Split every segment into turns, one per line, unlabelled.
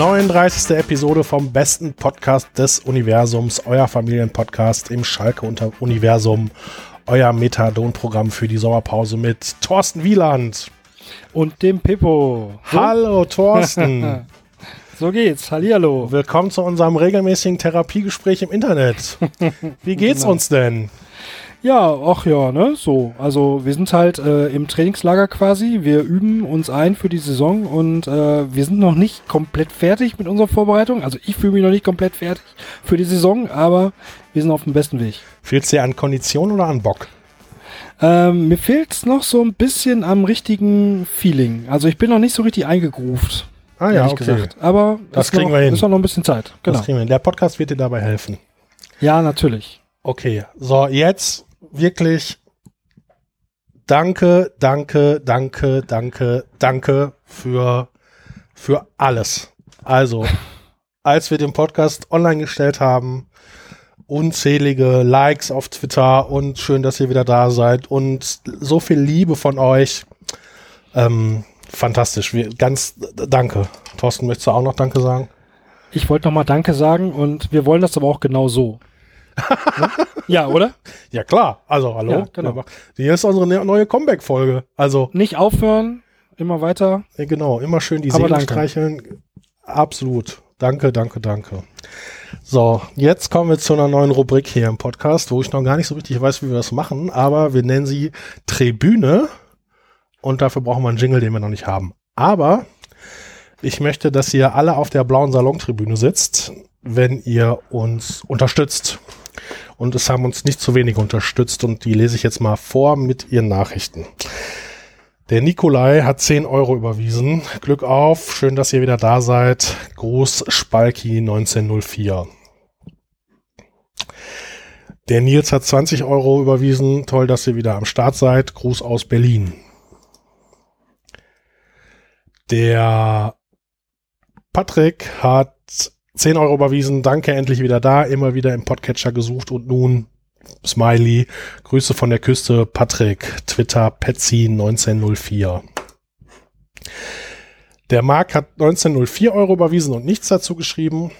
39. Episode vom besten Podcast des Universums, euer Familienpodcast im Schalke-Universum, euer Methadon-Programm für die Sommerpause mit Thorsten Wieland.
Und dem Pippo.
Hallo Thorsten.
so geht's. Hallihallo.
Willkommen zu unserem regelmäßigen Therapiegespräch im Internet. Wie geht's
Genau.
uns denn?
Ja, ach ja, ne, so. Also wir sind halt äh, im Trainingslager quasi. Wir üben uns ein für die Saison und äh, wir sind noch nicht komplett fertig mit unserer Vorbereitung. Also ich fühle mich noch nicht komplett fertig für die Saison, aber wir sind auf dem besten Weg.
Fehlt's dir an Kondition oder an Bock?
Ähm, mir fehlt's noch so ein bisschen am richtigen Feeling. Also ich bin noch nicht so richtig eingegruft.
Ah ja, okay.
gesagt. Aber
Das
ist
kriegen
noch,
wir hin.
Ist noch ein bisschen Zeit. Genau.
Das kriegen wir hin. Der Podcast wird dir dabei helfen.
Ja, natürlich.
Okay, so jetzt wirklich danke, danke, danke, danke, danke für, für alles. Also, als wir den Podcast online gestellt haben, unzählige Likes auf Twitter und schön, dass ihr wieder da seid und so viel Liebe von euch. Ähm, fantastisch. Wir, ganz danke. Thorsten, möchtest du auch noch Danke sagen?
Ich wollte nochmal Danke sagen und wir wollen das aber auch genau so. Ja, oder?
Ja, klar. Also, hallo.
Ja, genau.
Hier ist unsere ne- neue Comeback-Folge. Also,
Nicht aufhören, immer weiter.
Ja, genau, immer schön die Seele streicheln. Absolut. Danke, danke, danke. So, jetzt kommen wir zu einer neuen Rubrik hier im Podcast, wo ich noch gar nicht so richtig weiß, wie wir das machen, aber wir nennen sie Tribüne und dafür brauchen wir einen Jingle, den wir noch nicht haben. Aber ich möchte, dass ihr alle auf der blauen Salontribüne sitzt, wenn ihr uns unterstützt. Und es haben uns nicht zu wenig unterstützt und die lese ich jetzt mal vor mit ihren Nachrichten. Der Nikolai hat 10 Euro überwiesen. Glück auf, schön, dass ihr wieder da seid. Gruß Spalki 1904. Der Nils hat 20 Euro überwiesen. Toll, dass ihr wieder am Start seid. Gruß aus Berlin. Der Patrick hat 10 Euro überwiesen. Danke, endlich wieder da. Immer wieder im Podcatcher gesucht und nun Smiley. Grüße von der Küste, Patrick. Twitter, Petsy1904. Der Marc hat 1904 Euro überwiesen und nichts dazu geschrieben.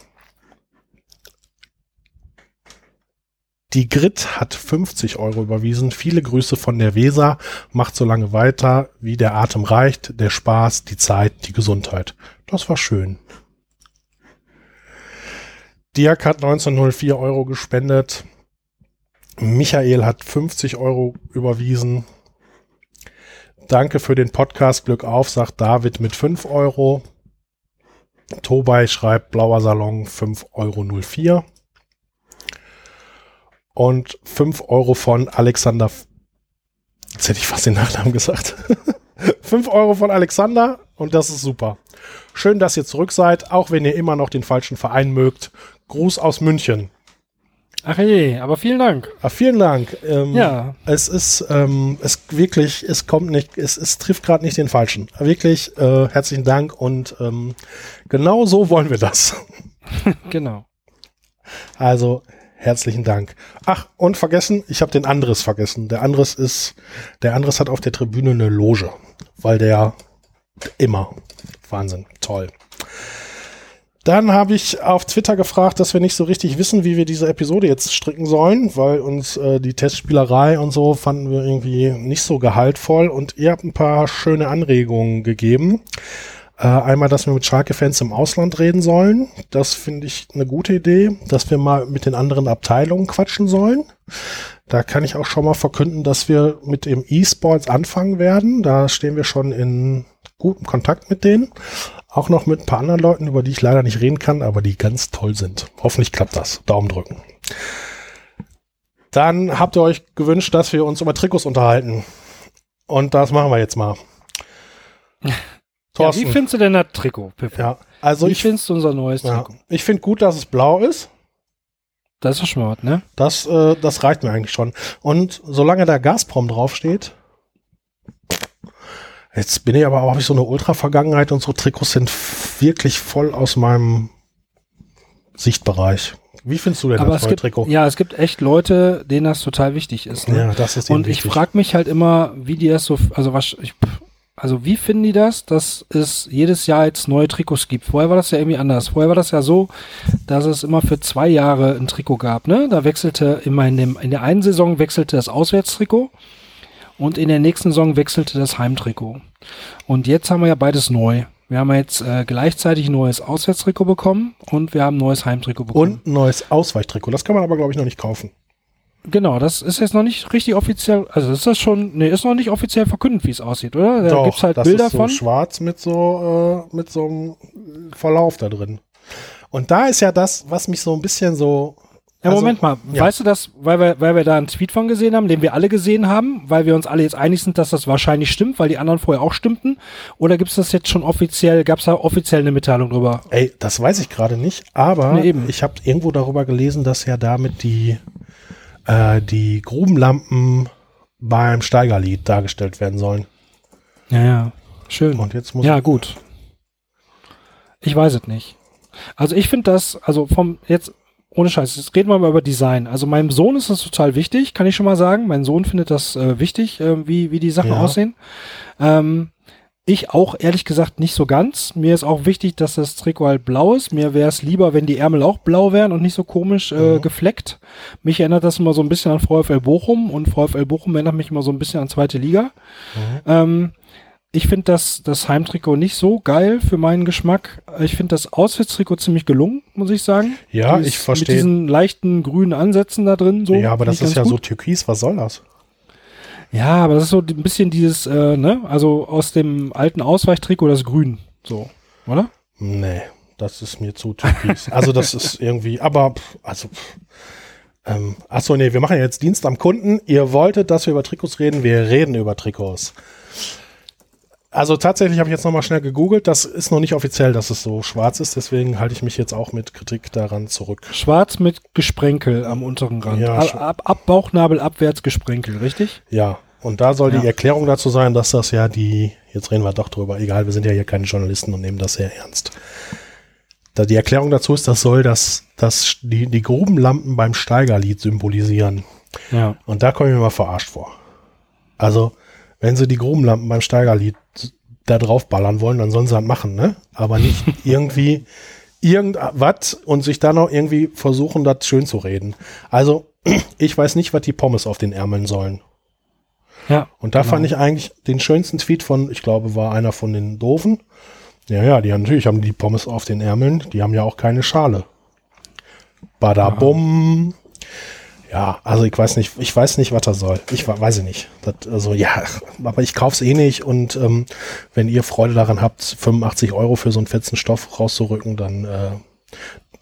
Die Grit hat 50 Euro überwiesen. Viele Grüße von der Weser. Macht so lange weiter, wie der Atem reicht, der Spaß, die Zeit, die Gesundheit. Das war schön. Dirk hat 1904 Euro gespendet. Michael hat 50 Euro überwiesen. Danke für den Podcast. Glück auf, sagt David mit 5 Euro. Tobay schreibt Blauer Salon 5,04 Euro. Und 5 Euro von Alexander. Jetzt hätte ich fast den Nachnamen gesagt. 5 Euro von Alexander und das ist super. Schön, dass ihr zurück seid, auch wenn ihr immer noch den falschen Verein mögt. Gruß aus München.
Ach je, aber vielen Dank.
Ah, vielen Dank. Ähm,
Ja,
Es ist, ähm, es wirklich, es kommt nicht, es, es trifft gerade nicht den Falschen. Wirklich äh, herzlichen Dank und ähm, genau so wollen wir das.
genau.
Also herzlichen Dank. Ach, und vergessen, ich habe den Andres vergessen. Der Andres ist, der Andres hat auf der Tribüne eine Loge, weil der immer Wahnsinn, toll. Dann habe ich auf Twitter gefragt, dass wir nicht so richtig wissen, wie wir diese Episode jetzt stricken sollen, weil uns äh, die Testspielerei und so fanden wir irgendwie nicht so gehaltvoll und ihr habt ein paar schöne Anregungen gegeben. Äh, einmal, dass wir mit Schalke-Fans im Ausland reden sollen. Das finde ich eine gute Idee, dass wir mal mit den anderen Abteilungen quatschen sollen. Da kann ich auch schon mal verkünden, dass wir mit dem E-Sports anfangen werden. Da stehen wir schon in gutem Kontakt mit denen. Auch noch mit ein paar anderen Leuten, über die ich leider nicht reden kann, aber die ganz toll sind. Hoffentlich klappt das. Daumen drücken. Dann habt ihr euch gewünscht, dass wir uns über Trikots unterhalten. Und das machen wir jetzt mal.
Ja,
Thorsten.
wie findest du denn das Trikot, Pippo?
Ja, also
wie
ich,
findest du unser neues
ja,
Trikot?
ich finde gut, dass es blau ist.
Das ist schon mal was, ne?
Das, äh, das reicht mir eigentlich schon. Und solange da Gazprom draufsteht, jetzt bin ich aber auch, habe ich so eine Ultra-Vergangenheit und so Trikots sind wirklich voll aus meinem Sichtbereich. Wie findest du denn
Aber
das neue
gibt,
Trikot?
ja, es gibt echt Leute, denen das total wichtig ist. Ne?
Ja, das ist
Und ich
wichtig.
frage mich halt immer, wie die das so, also was, ich, also wie finden die das, dass es jedes Jahr jetzt neue Trikots gibt? Vorher war das ja irgendwie anders. Vorher war das ja so, dass es immer für zwei Jahre ein Trikot gab, ne? Da wechselte immer in dem, in der einen Saison wechselte das Auswärtstrikot und in der nächsten Saison wechselte das Heimtrikot. Und jetzt haben wir ja beides neu. Wir haben jetzt äh, gleichzeitig ein neues Auswärtstrikot bekommen und wir haben ein neues Heimtrikot bekommen.
Und ein neues Ausweichtrikot. Das kann man aber, glaube ich, noch nicht kaufen.
Genau, das ist jetzt noch nicht richtig offiziell, also ist das schon, nee, ist noch nicht offiziell verkündet, wie es aussieht, oder? Da
Doch,
gibt's halt
das
Bilder
ist so
von.
schwarz mit so, äh, mit so einem Verlauf da drin. Und da ist ja das, was mich so ein bisschen so.
Ja,
also,
Moment mal,
ja.
weißt du das, weil wir, weil wir da einen Tweet von gesehen haben, den wir alle gesehen haben, weil wir uns alle jetzt einig sind, dass das wahrscheinlich stimmt, weil die anderen vorher auch stimmten? Oder gibt's das jetzt schon offiziell, gab's da offiziell eine Mitteilung drüber?
Ey, das weiß ich gerade nicht, aber
Nee, eben.
ich habe irgendwo darüber gelesen, dass ja damit die, äh, die Grubenlampen beim Steigerlied dargestellt werden sollen.
Ja, ja, schön.
Und jetzt muss
Ja, gut. Ich weiß es nicht. Also ich finde das, also vom jetzt ohne Scheiß, jetzt reden wir mal über Design. Also meinem Sohn ist das total wichtig, kann ich schon mal sagen. Mein Sohn findet das äh, wichtig, äh, wie, wie die Sachen
Ja.
aussehen. Ähm, ich auch ehrlich gesagt nicht so ganz. Mir ist auch wichtig, dass das Trikot halt blau ist. Mir wäre es lieber, wenn die Ärmel auch blau wären und nicht so komisch äh,
Mhm.
gefleckt. Mich erinnert das immer so ein bisschen an VfL Bochum und VfL Bochum erinnert mich immer so ein bisschen an zweite Liga.
Mhm.
Ähm, ich finde das, das Heimtrikot nicht so geil für meinen Geschmack. Ich finde das Auswärtstrikot ziemlich gelungen, muss ich sagen.
Ja,
Dieses-
ich verstehe.
Mit diesen leichten grünen Ansätzen da drin. So,
ja, aber das ist ja
ganz
so
gut.
türkis, was soll das?
Ja, aber das ist so ein bisschen dieses, äh, ne, also aus dem alten Ausweichtrikot das Grün. So, oder?
Nee, das ist mir zu türkis. also das ist irgendwie, aber also pff, ähm, achso, nee, wir machen jetzt Dienst am Kunden. Ihr wolltet, dass wir über Trikots reden, wir reden über Trikots. Also tatsächlich habe ich jetzt nochmal schnell gegoogelt, das ist noch nicht offiziell, dass es so schwarz ist, deswegen halte ich mich jetzt auch mit Kritik daran zurück.
Schwarz mit Gesprenkel am unteren Rand.
Ja,
ab, ab, ab Bauchnabel abwärts Gesprenkel, richtig?
Ja, und da soll
Ja.
die Erklärung dazu sein, dass das ja die, jetzt reden wir doch drüber, egal, wir sind ja hier keine Journalisten und nehmen das sehr ernst. Da die Erklärung dazu ist, das soll das, das die, die Grubenlampen beim Steigerlied symbolisieren.
Ja.
Und da komme ich mir mal verarscht vor. Also, wenn sie die Grubenlampen beim Steigerlied da drauf ballern wollen, dann sollen sie das machen, ne? Aber nicht irgendwie irgendwas und sich dann noch irgendwie versuchen, das schön zu reden. Also, ich weiß nicht, was die Pommes auf den Ärmeln sollen.
Ja.
Und da
Genau.
fand ich eigentlich den schönsten Tweet von, ich glaube, war einer von den Doofen. Ja, ja, die haben natürlich haben die Pommes auf den Ärmeln, die haben ja auch keine Schale. Badabum. Ja, also ich weiß nicht, ich weiß nicht, was das soll. Ich weiß es nicht. Das, also ja, aber ich kauf's eh nicht und ähm, wenn ihr Freude daran habt, 85 Euro für so einen fetzen Stoff rauszurücken, dann äh,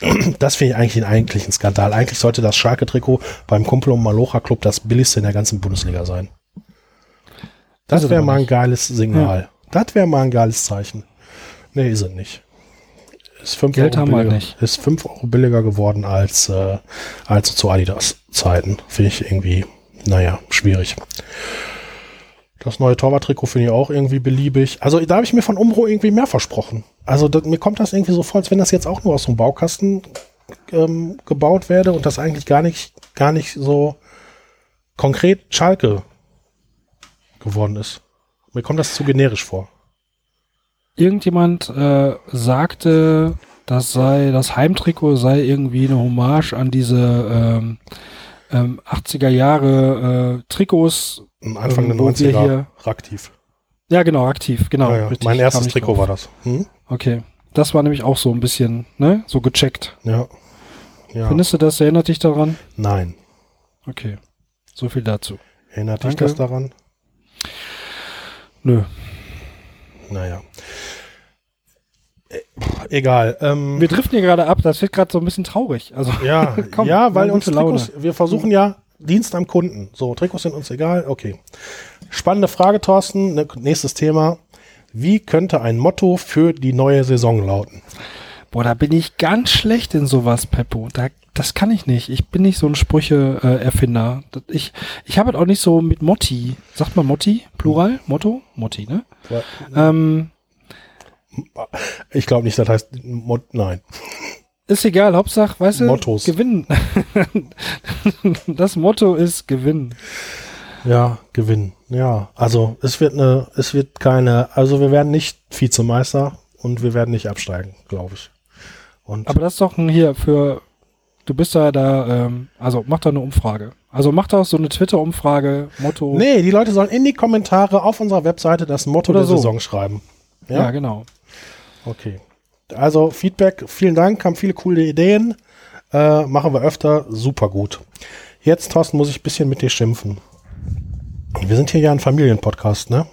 das finde ich eigentlich einen eigentlichen Skandal. Eigentlich sollte das Schalke-Trikot beim Kumpel und Malocha Club das billigste in der ganzen Bundesliga sein. Das wäre mal ein geiles Signal. Das wäre mal ein geiles Zeichen. Nee, ist es nicht. Ist 5
Geld
Euro
haben
billiger,
nicht.
Ist 5 Euro billiger geworden als, äh, als zu Adidas-Zeiten. Finde ich irgendwie, naja, schwierig. Das neue Torwarttrikot finde ich auch irgendwie beliebig. Also da habe ich mir von Umbro irgendwie mehr versprochen. Also das, mir kommt das irgendwie so vor, als wenn das jetzt auch nur aus so einem Baukasten ähm, gebaut werde und das eigentlich gar nicht, gar nicht so konkret Schalke geworden ist. Mir kommt das zu generisch vor.
Irgendjemand äh, sagte, das sei, das Heimtrikot sei irgendwie eine Hommage an diese ähm, ähm, 80er Jahre äh, Trikots.
Am Anfang der
Ähm, wo wir
90er
hier-
aktiv.
Ja, genau, aktiv, genau.
ja, ja. Mein erstes Trikot
drauf.
war das. Hm?
Okay. Das war nämlich auch so ein bisschen, ne, so gecheckt.
Ja. ja.
Findest du das, erinnert dich daran?
Nein.
Okay. So viel dazu.
Erinnert dich
Danke.
das daran?
Nö.
Naja. Äh, Egal. Ähm,
Wir driften hier gerade ab, das wird gerade so ein bisschen traurig. Also,
ja,
Komm,
ja, weil uns
Laune.
Trikots, wir versuchen ja Dienst am Kunden. So, Trikots sind uns egal. Okay. Spannende Frage, Thorsten. Ne- Nächstes Thema. Wie könnte ein Motto für die neue Saison lauten?
boah, da bin ich ganz schlecht in sowas, Peppo. Da, das kann ich nicht. Ich bin nicht so ein Sprüche-Erfinder. ich ich habe es auch nicht so mit Motti. Sagt man Motti? Plural? Motto? Motti, ne? Ähm,
Ich glaube nicht, das heißt Mot nein.
ist egal, Hauptsache, weißt du,
Mottos.
gewinnen. das Motto ist gewinnen.
Ja, gewinnen. Ja, also es wird eine, es wird keine, also wir werden nicht Vizemeister und wir werden nicht absteigen, glaube ich. Und
Aber das ist doch ein hier für, du bist da da, ähm, also mach da eine Umfrage. Also mach doch so eine Twitter-Umfrage, Motto.
nee, die Leute sollen in die Kommentare auf unserer Webseite das Motto der
so.
Saison schreiben.
Ja,
Ja,
genau.
okay. Also Feedback, vielen Dank, haben viele coole Ideen. Äh, machen wir öfter, super gut. Jetzt, Thorsten, muss ich ein bisschen mit dir schimpfen. Wir sind hier ja ein Familienpodcast, ne?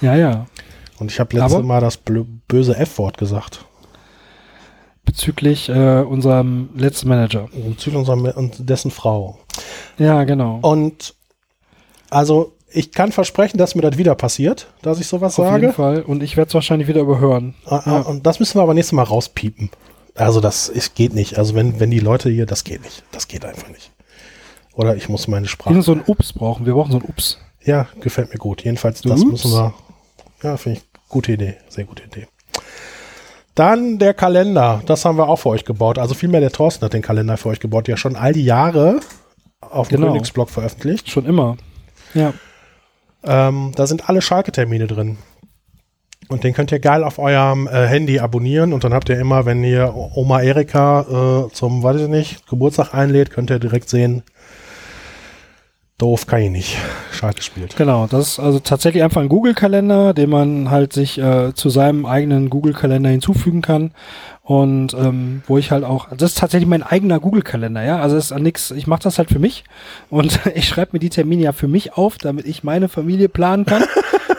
Ja, ja.
Und ich habe letztes Mal das böse F-Wort gesagt.
Bezüglich äh, unserem letzten Manager.
Bezüglich unserer und dessen Frau.
Ja, genau.
Und also ich kann versprechen, dass mir das wieder passiert, dass ich sowas
Auf jeden
sage.
Fall. Und ich werde es wahrscheinlich wieder überhören.
Ah, ah, Und das müssen wir aber nächstes Mal rauspiepen. Also das ist, geht nicht. Also wenn, wenn die Leute hier, das geht nicht. Das geht einfach nicht. Oder ich muss meine Sprache.
Irgend so ein Ups brauchen. Wir brauchen so ein Ups.
Ja, gefällt mir gut. Jedenfalls, das
Ups.
müssen wir. Ja, finde ich gute Idee. Sehr gute Idee. Dann der Kalender. Das haben wir auch für euch gebaut. Also vielmehr der Thorsten hat den Kalender für euch gebaut, der schon all die Jahre auf dem
Genau.
Königsblog veröffentlicht.
Schon immer. Ja.
Ähm, da sind alle Schalke-Termine drin. Und den könnt ihr geil auf eurem äh, Handy abonnieren und dann habt ihr immer, wenn ihr Oma Erika äh, zum, weiß ich nicht, Geburtstag einlädt, könnt ihr direkt sehen, doof kann ich nicht. Schalke spielt.
Genau, das ist also tatsächlich einfach ein Google-Kalender, den man halt sich äh, zu seinem eigenen Google-Kalender hinzufügen kann. Und ähm, wo ich halt auch, das ist tatsächlich mein eigener Google-Kalender, ja. Also es ist nix, ich mache das halt für mich und ich schreibe mir die Termine ja für mich auf, damit ich meine Familie planen kann.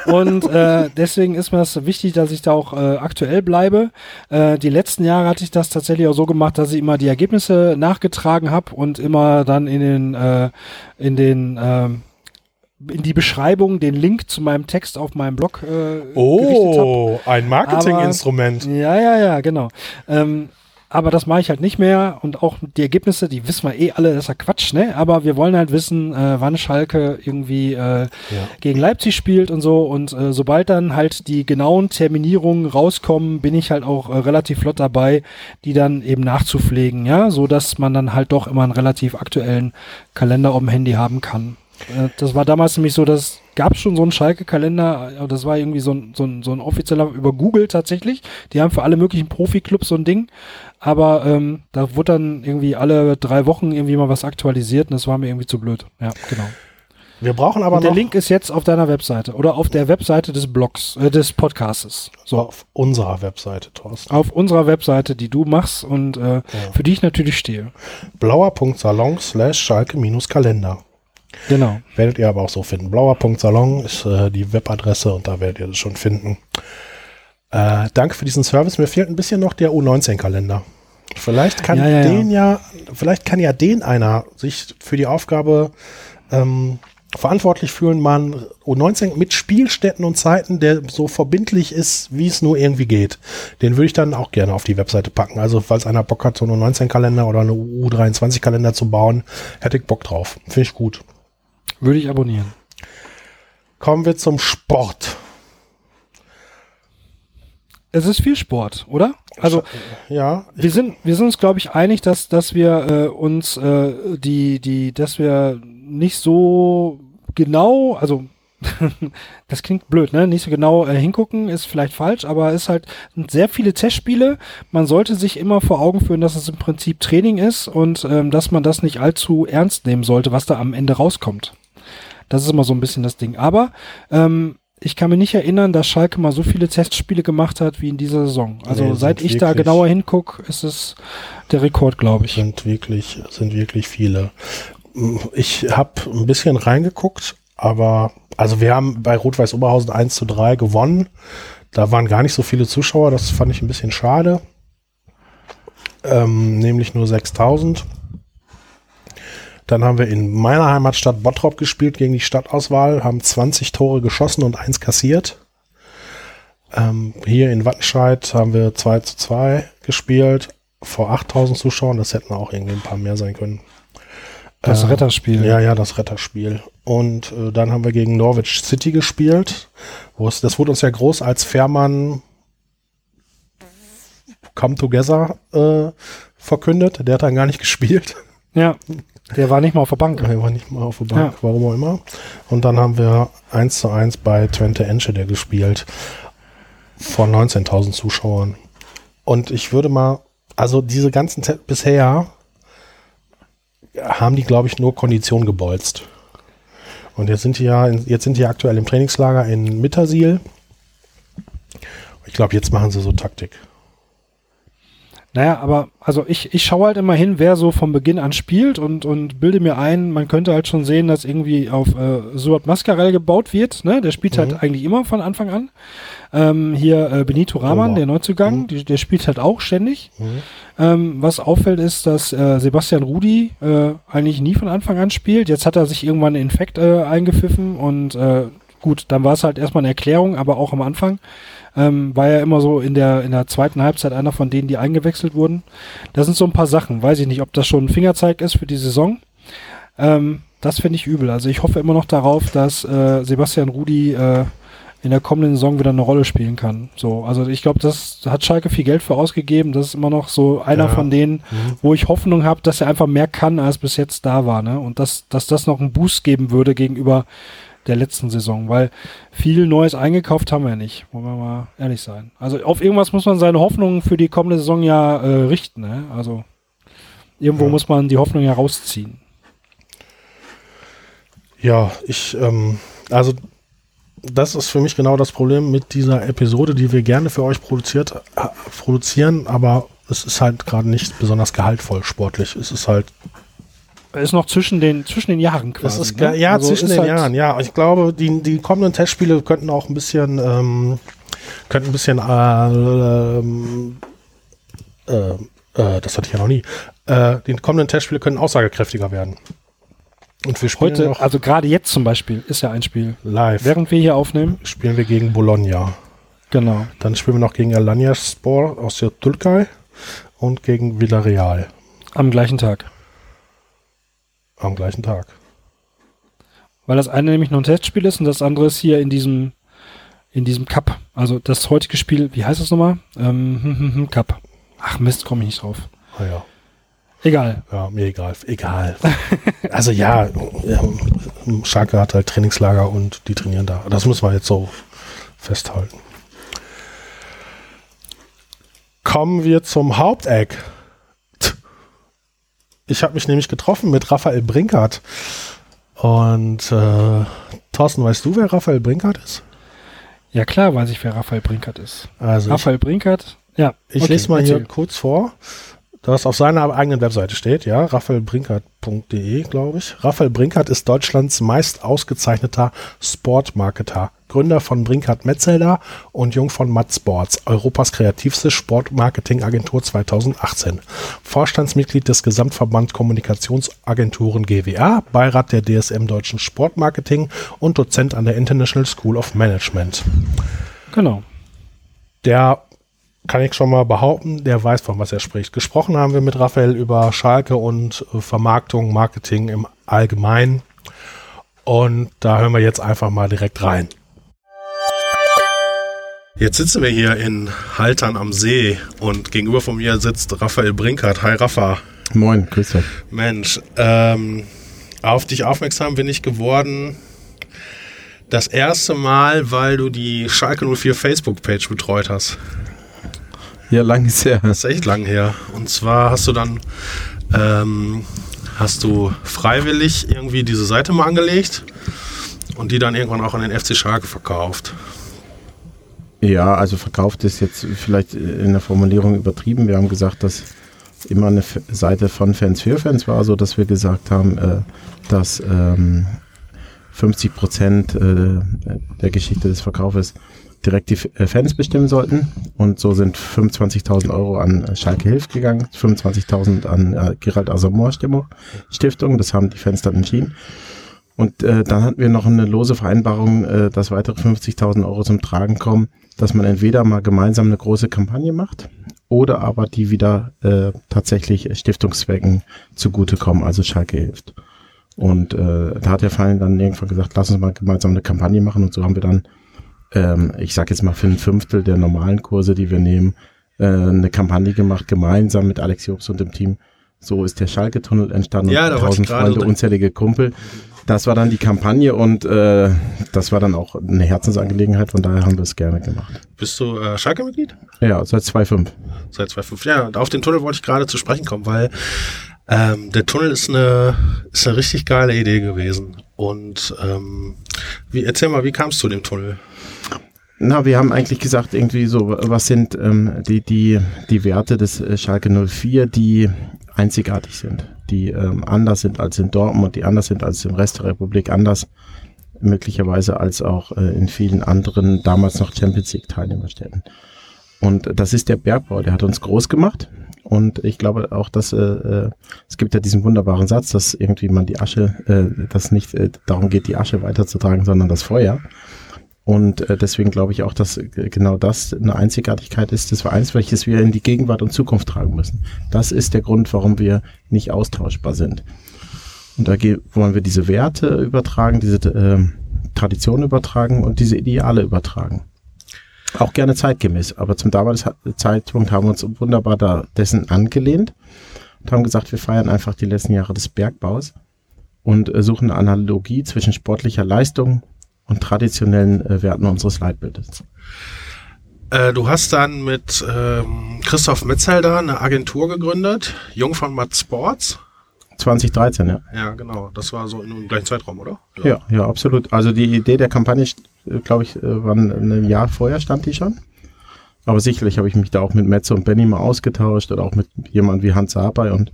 Und äh, deswegen ist mir das wichtig, dass ich da auch äh, aktuell bleibe. Äh, die letzten Jahre hatte ich das tatsächlich auch so gemacht, dass ich immer die Ergebnisse nachgetragen habe und immer dann in den äh, in den ähm, in die Beschreibung den Link zu meinem Text auf meinem Blog äh.
Oh, ein Marketinginstrument.
Ja, ja, ja, genau. Ähm, aber das mache ich halt nicht mehr und auch die Ergebnisse, die wissen wir eh alle, das ist ja Quatsch, ne? Aber wir wollen halt wissen, äh, wann Schalke irgendwie äh, gegen Leipzig spielt und so. Und äh, sobald dann halt die genauen Terminierungen rauskommen, bin ich halt auch äh, relativ flott dabei, die dann eben nachzupflegen, ja, so dass man dann halt doch immer einen relativ aktuellen Kalender auf dem Handy haben kann. Äh, das war damals nämlich so, dass gab schon so einen Schalke-Kalender, aber das war irgendwie so ein, so, ein, so ein offizieller über Google tatsächlich. Die haben für alle möglichen Profi-Clubs so ein Ding. Aber ähm, da wurde dann irgendwie alle drei Wochen irgendwie mal was aktualisiert und das war mir irgendwie zu blöd. Ja, genau.
Wir brauchen aber
Und der
noch
Link ist jetzt auf deiner Webseite oder auf der Webseite des Blogs, äh, des Podcastes. So.
auf unserer Webseite, Thorsten.
Auf unserer Webseite, die du machst und äh, für die ich natürlich stehe.
Blauer.salon slash Schalke-Kalender.
Genau.
Werdet ihr aber auch so finden. Blauer.salon ist äh, die Webadresse und da werdet ihr das schon finden. Äh, danke für diesen Service. Mir fehlt ein bisschen noch der U19-Kalender. Vielleicht kann
Ja, ja, ja.
den ja. vielleicht kann ja den einer sich für die Aufgabe ähm, verantwortlich fühlen, mal ein U19 mit Spielstätten und Zeiten, der so verbindlich ist, wie es nur irgendwie geht. Den würde ich dann auch gerne auf die Webseite packen. Also, falls einer Bock hat, so einen U19-Kalender oder eine U23-Kalender zu bauen, hätte ich Bock drauf. Finde ich gut.
Würde ich abonnieren.
Kommen wir zum Sport.
Es ist viel Sport, oder? Also
Ja,
wir sind wir sind uns glaube ich einig, dass dass wir äh, uns äh, die die dass wir nicht so genau, also das klingt blöd, ne? Nicht so genau äh, hingucken ist vielleicht falsch, aber es ist halt sind sehr viele Testspiele. Man sollte sich immer vor Augen führen, dass es im Prinzip Training ist und ähm, dass man das nicht allzu ernst nehmen sollte, was da am Ende rauskommt. Das ist immer so ein bisschen das Ding. Aber ähm, ich kann mir nicht erinnern, dass Schalke mal so viele Testspiele gemacht hat wie in dieser Saison. Also
Nee,
seit ich da genauer hinguck, ist es der Rekord, glaube ich.
sind wirklich, sind wirklich viele. Ich habe ein bisschen reingeguckt, aber also wir haben bei Rot-Weiß Oberhausen 1 zu 3 gewonnen. Da waren gar nicht so viele Zuschauer, das fand ich ein bisschen schade. Ähm, nämlich nur 6000. Dann haben wir in meiner Heimatstadt Bottrop gespielt gegen die Stadtauswahl, haben 20 Tore geschossen und eins kassiert. Ähm, hier in Wattenscheid haben wir 2 zu 2 gespielt, vor 8000 Zuschauern. Das hätten auch irgendwie ein paar mehr sein können.
Das
Äh,
Retterspiel.
Ja, ja, das Retterspiel. Und äh, dann haben wir gegen Norwich City gespielt. Wo es, das wurde uns ja groß als Fährmann Come Together äh, verkündet. Der hat dann gar nicht gespielt.
ja. Der war nicht mal auf der Bank.
Der war nicht mal auf der Bank, ja. warum auch immer. Und dann haben wir 1 zu 1 bei Twente Enschede gespielt. Vor 19.000 Zuschauern. Und ich würde mal, also diese ganzen, bisher haben die, glaube ich, nur Kondition gebolzt. Und jetzt sind die ja, jetzt sind die aktuell im Trainingslager in Mittersiel. Ich glaube, jetzt machen sie so Taktik.
Naja, aber also ich, ich schaue halt immer hin, wer so von Beginn an spielt und, und bilde mir ein, man könnte halt schon sehen, dass irgendwie auf äh, Suat Mascarell gebaut wird. Ne? Der spielt halt mhm. halt eigentlich immer von Anfang an. Ähm, hier äh, Benito Rahman, oh, der Neuzugang, mhm. die, der spielt halt auch ständig. Mhm. Ähm, was auffällt ist, dass äh, Sebastian Rudi äh, eigentlich nie von Anfang an spielt. Jetzt hat er sich irgendwann einen Infekt äh, eingepfiffen und äh, gut, dann war es halt erstmal eine Erklärung, aber auch am Anfang ähm, war ja immer so in der, in der zweiten Halbzeit einer von denen, die eingewechselt wurden. Das sind so ein paar Sachen. Weiß ich nicht, ob das schon ein Fingerzeig ist für die Saison. Ähm, das finde ich übel. Also ich hoffe immer noch darauf, dass äh, Sebastian Rudi äh, in der kommenden Saison wieder eine Rolle spielen kann. So, also ich glaube, das hat Schalke viel Geld für ausgegeben. Das ist immer noch so einer ja. von denen, mhm. wo ich Hoffnung habe, dass er einfach mehr kann, als bis jetzt da war. Ne? Und dass, dass das noch einen Boost geben würde gegenüber der letzten Saison, weil viel Neues eingekauft haben wir nicht, wollen wir mal ehrlich sein. Also auf irgendwas muss man seine Hoffnungen für die kommende Saison ja äh, richten, ne? Also irgendwo ja. muss man die Hoffnung ja rausziehen.
Ja, ich, ähm, also das ist für mich genau das Problem mit dieser Episode, die wir gerne für euch produziert, äh, produzieren, aber es ist halt gerade nicht besonders gehaltvoll sportlich. Es ist halt
ist noch zwischen den, zwischen den Jahren
quasi. Das ist, ne? Ja, also zwischen den halt Jahren, ja. Ich glaube, die, die kommenden Testspiele könnten auch ein bisschen, ähm, könnten ein bisschen, äh, ähm, äh, äh, das hatte ich ja noch nie, äh, die kommenden Testspiele können aussagekräftiger werden.
Und wir spielen heute, also gerade jetzt zum Beispiel, ist ja ein Spiel.
Live.
Während wir hier aufnehmen.
Spielen wir gegen Bologna.
Genau.
Dann spielen wir noch gegen Alanya Sport aus der Türkei und gegen Villarreal.
Am gleichen Tag.
Am gleichen Tag.
Weil das eine nämlich noch ein Testspiel ist und das andere ist hier in diesem, in diesem Cup. Also das heutige Spiel, wie heißt das nochmal? Ähm, hm, hm, hm, Cup. Ach Mist, komme ich nicht drauf.
Ah ja.
Egal.
Ja, mir egal. Egal. also ja, ja, Schalke hat halt Trainingslager und die trainieren da. Das muss man jetzt so festhalten. Kommen wir zum Haupteck. Ich habe mich nämlich getroffen mit Raphael Brinkert. Und äh, Thorsten, weißt du, wer Raphael Brinkert ist?
Ja, klar weiß ich, wer Raphael Brinkert ist.
Also
Raphael ich, Brinkert, ja.
Ich okay, lese mal erzähl. hier kurz vor, das auf seiner eigenen Webseite steht, ja, raphaelbrinkert.de, glaube ich. Raphael Brinkert ist Deutschlands meist ausgezeichneter Sportmarketer. Gründer von Brinkert Metzelder und Jung von Matt Sports, Europas kreativste Sportmarketingagentur 2018. Vorstandsmitglied des Gesamtverband Kommunikationsagenturen GWA, Beirat der DSM Deutschen Sportmarketing und Dozent an der International School of Management.
Genau.
Der kann ich schon mal behaupten, der weiß, von was er spricht. Gesprochen haben wir mit Raphael über Schalke und Vermarktung, Marketing im Allgemeinen. Und da hören wir jetzt einfach mal direkt rein. Jetzt sitzen wir hier in Haltern am See und gegenüber von mir sitzt Raphael Brinkert. Hi Rafa.
Moin, grüß dich.
Mensch, ähm, auf dich aufmerksam bin ich geworden das erste Mal, weil du die Schalke 04 Facebook-Page betreut hast.
Ja, lang ist her.
Das ist echt lang her. Und zwar hast du dann ähm, hast du freiwillig irgendwie diese Seite mal angelegt und die dann irgendwann auch an den FC Schalke verkauft.
Ja, also verkauft ist jetzt vielleicht in der Formulierung übertrieben. Wir haben gesagt, dass immer eine Seite von Fans für Fans war, so dass wir gesagt haben, äh, dass ähm, 50 Prozent äh, der Geschichte des Verkaufes direkt die äh, Fans bestimmen sollten. Und so sind 25.000 Euro an Schalke Hilf gegangen, 25.000 an äh, Gerald Asamoah Stiftung. Das haben die Fans dann entschieden. Und äh, dann hatten wir noch eine lose Vereinbarung, äh, dass weitere 50.000 Euro zum Tragen kommen, dass man entweder mal gemeinsam eine große Kampagne macht oder aber die wieder äh, tatsächlich Stiftungszwecken zugutekommen, also Schalke hilft. Und äh, da hat der Verein dann irgendwann gesagt, lass uns mal gemeinsam eine Kampagne machen und so haben wir dann ähm, ich sage jetzt mal für ein Fünftel der normalen Kurse, die wir nehmen, äh, eine Kampagne gemacht, gemeinsam mit Alex Jobs und dem Team, So ist der Schalke-Tunnel entstanden.
Ja, da
tausend Freunde,
drin.
unzählige Kumpel. Das war dann die Kampagne und äh, das war dann auch eine Herzensangelegenheit, von daher haben wir es gerne gemacht.
Bist du äh, Schalke-Mitglied?
Ja, seit 2005.
Seit 2005. Ja, und auf den Tunnel wollte ich gerade zu sprechen kommen, weil ähm, der Tunnel ist eine, ist eine richtig geile Idee gewesen. Und ähm, wie, erzähl mal, wie kamst du dem Tunnel?
Na, wir haben eigentlich gesagt, irgendwie so, was sind ähm, die, die, die Werte des äh, Schalke 04, die einzigartig sind, die ähm, anders sind als in Dortmund, die anders sind als im Rest der Republik, anders möglicherweise als auch äh, in vielen anderen damals noch Champions League Teilnehmerstädten. Und das ist der Bergbau, der hat uns groß gemacht. Und ich glaube auch, dass äh, äh, es gibt ja diesen wunderbaren Satz, dass irgendwie man die Asche, äh, dass nicht äh, darum geht, die Asche weiterzutragen, sondern das Feuer. Und äh, deswegen glaube ich auch, dass äh, genau das eine Einzigartigkeit ist des Vereins, welches wir in die Gegenwart und Zukunft tragen müssen. Das ist der Grund, warum wir nicht austauschbar sind. Und da wollen wir diese Werte übertragen, diese äh, Tradition übertragen und diese Ideale übertragen. Auch gerne zeitgemäß. Aber zum damaligen Zeitpunkt haben wir uns wunderbar da dessen angelehnt und haben gesagt, wir feiern einfach die letzten Jahre des Bergbaus und äh, suchen eine Analogie zwischen sportlicher Leistung, und traditionellen äh, Werten unseres Leitbildes.
Äh, du hast dann mit ähm, Christoph Metzelder eine Agentur gegründet, Jung von Matt Sports.
2013, ja.
Ja, genau. Das war so im gleichen Zeitraum, oder?
Ja, ja, ja absolut. Also die Idee der Kampagne, glaube ich, äh, war ein Jahr vorher stand die schon. Aber sicherlich habe ich mich da auch mit Metze und Benny mal ausgetauscht oder auch mit jemand wie Hans Sabai und